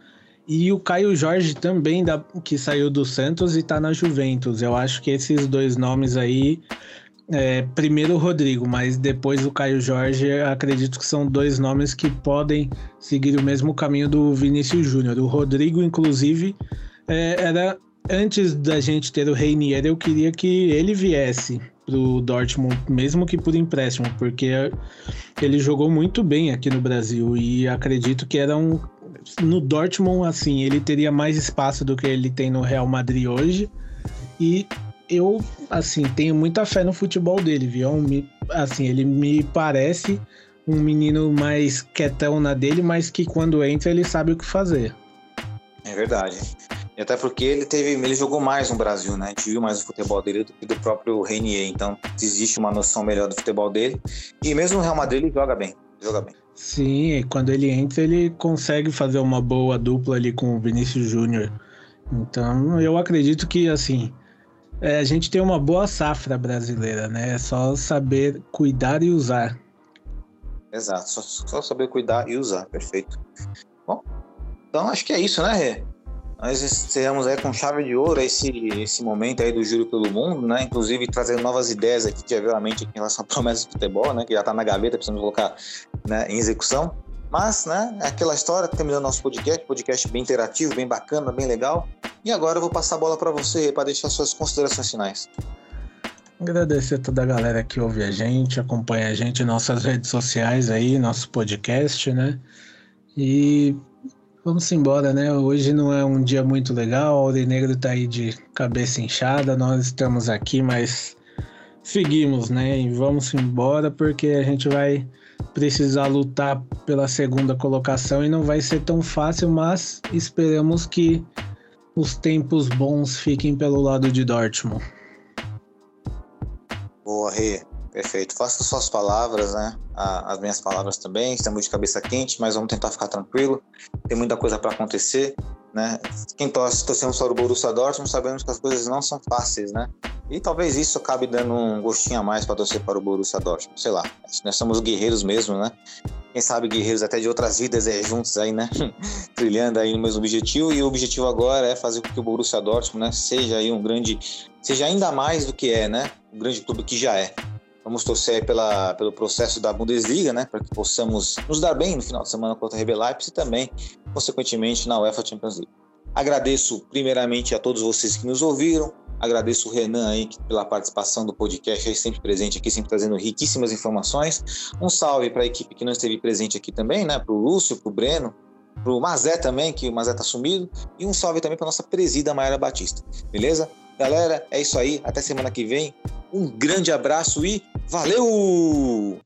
e o Caio Jorge também, da, que saiu do Santos e está na Juventus. Eu acho que esses dois nomes aí, é, primeiro o Rodrigo, mas depois o Caio Jorge, acredito que são dois nomes que podem seguir o mesmo caminho do Vinícius Júnior. O Rodrigo, inclusive, é, era antes da gente ter o Reinier, eu queria que ele viesse pro Dortmund, mesmo que por empréstimo, porque ele jogou muito bem aqui no Brasil e acredito que era um no Dortmund assim, ele teria mais espaço do que ele tem no Real Madrid hoje. E eu assim, tenho muita fé no futebol dele, viu? Assim, ele me parece um menino mais quietão na dele, mas que quando entra ele sabe o que fazer. É verdade. Até porque ele teve, ele jogou mais no Brasil, né? A gente viu mais o futebol dele do que do próprio Renier. Então, existe uma noção melhor do futebol dele. E mesmo no Real Madrid ele joga bem, joga bem. Sim, e quando ele entra, ele consegue fazer uma boa dupla ali com o Vinícius Júnior. Então, eu acredito que assim, é, a gente tem uma boa safra brasileira, né? É só saber cuidar e usar. Exato, só, só saber cuidar e usar, perfeito. Bom, então acho que é isso, né, Rê? Nós encerramos aí com chave de ouro esse, esse momento aí do Júri pelo Mundo, né? Inclusive trazendo novas ideias aqui, que realmente em relação à promessa do futebol, né? Que já está na gaveta, precisamos colocar né, em execução. Mas, né, é aquela história, terminando nosso podcast, podcast bem interativo, bem bacana, bem legal. E agora eu vou passar a bola para você para deixar suas considerações finais. Agradecer a toda a galera que ouve a gente, acompanha a gente em nossas redes sociais aí, nosso podcast, né? E vamos embora, né? Hoje não é um dia muito legal, o Aurinegro tá aí de cabeça inchada, nós estamos aqui, mas seguimos, né? E vamos embora porque a gente vai precisar lutar pela segunda colocação e não vai ser tão fácil, mas esperamos que os tempos bons fiquem pelo lado de Dortmund. Boa, Rê. Perfeito. Faça suas palavras, né? As minhas palavras também. Estamos de cabeça quente, mas vamos tentar ficar tranquilo. Tem muita coisa para acontecer, né? Quem torce, torcemos para o Borussia Dortmund, sabemos que as coisas não são fáceis, né? E talvez isso acabe dando um gostinho a mais para torcer para o Borussia Dortmund. Sei lá. Nós somos guerreiros mesmo, né? Quem sabe guerreiros até de outras vidas é, juntos aí, né? Trilhando aí no mesmo objetivo. E o objetivo agora é fazer com que o Borussia Dortmund, né, seja aí um grande, seja ainda mais do que é, né? Um grande clube que já é. Vamos torcer pela, pelo processo da Bundesliga, né, para que possamos nos dar bem no final de semana contra o RB Leipzig e também, consequentemente, na UEFA Champions League. Agradeço primeiramente a todos vocês que nos ouviram, agradeço o Renan aí pela participação do podcast, aí sempre presente aqui, sempre trazendo riquíssimas informações. Um salve para a equipe que não esteve presente aqui também, né, para o Lúcio, para o Breno, para o Mazé também, que o Mazé está sumido, e um salve também para nossa presida Mayara Batista, beleza? Galera, é isso aí, até semana que vem. Um grande abraço e valeu!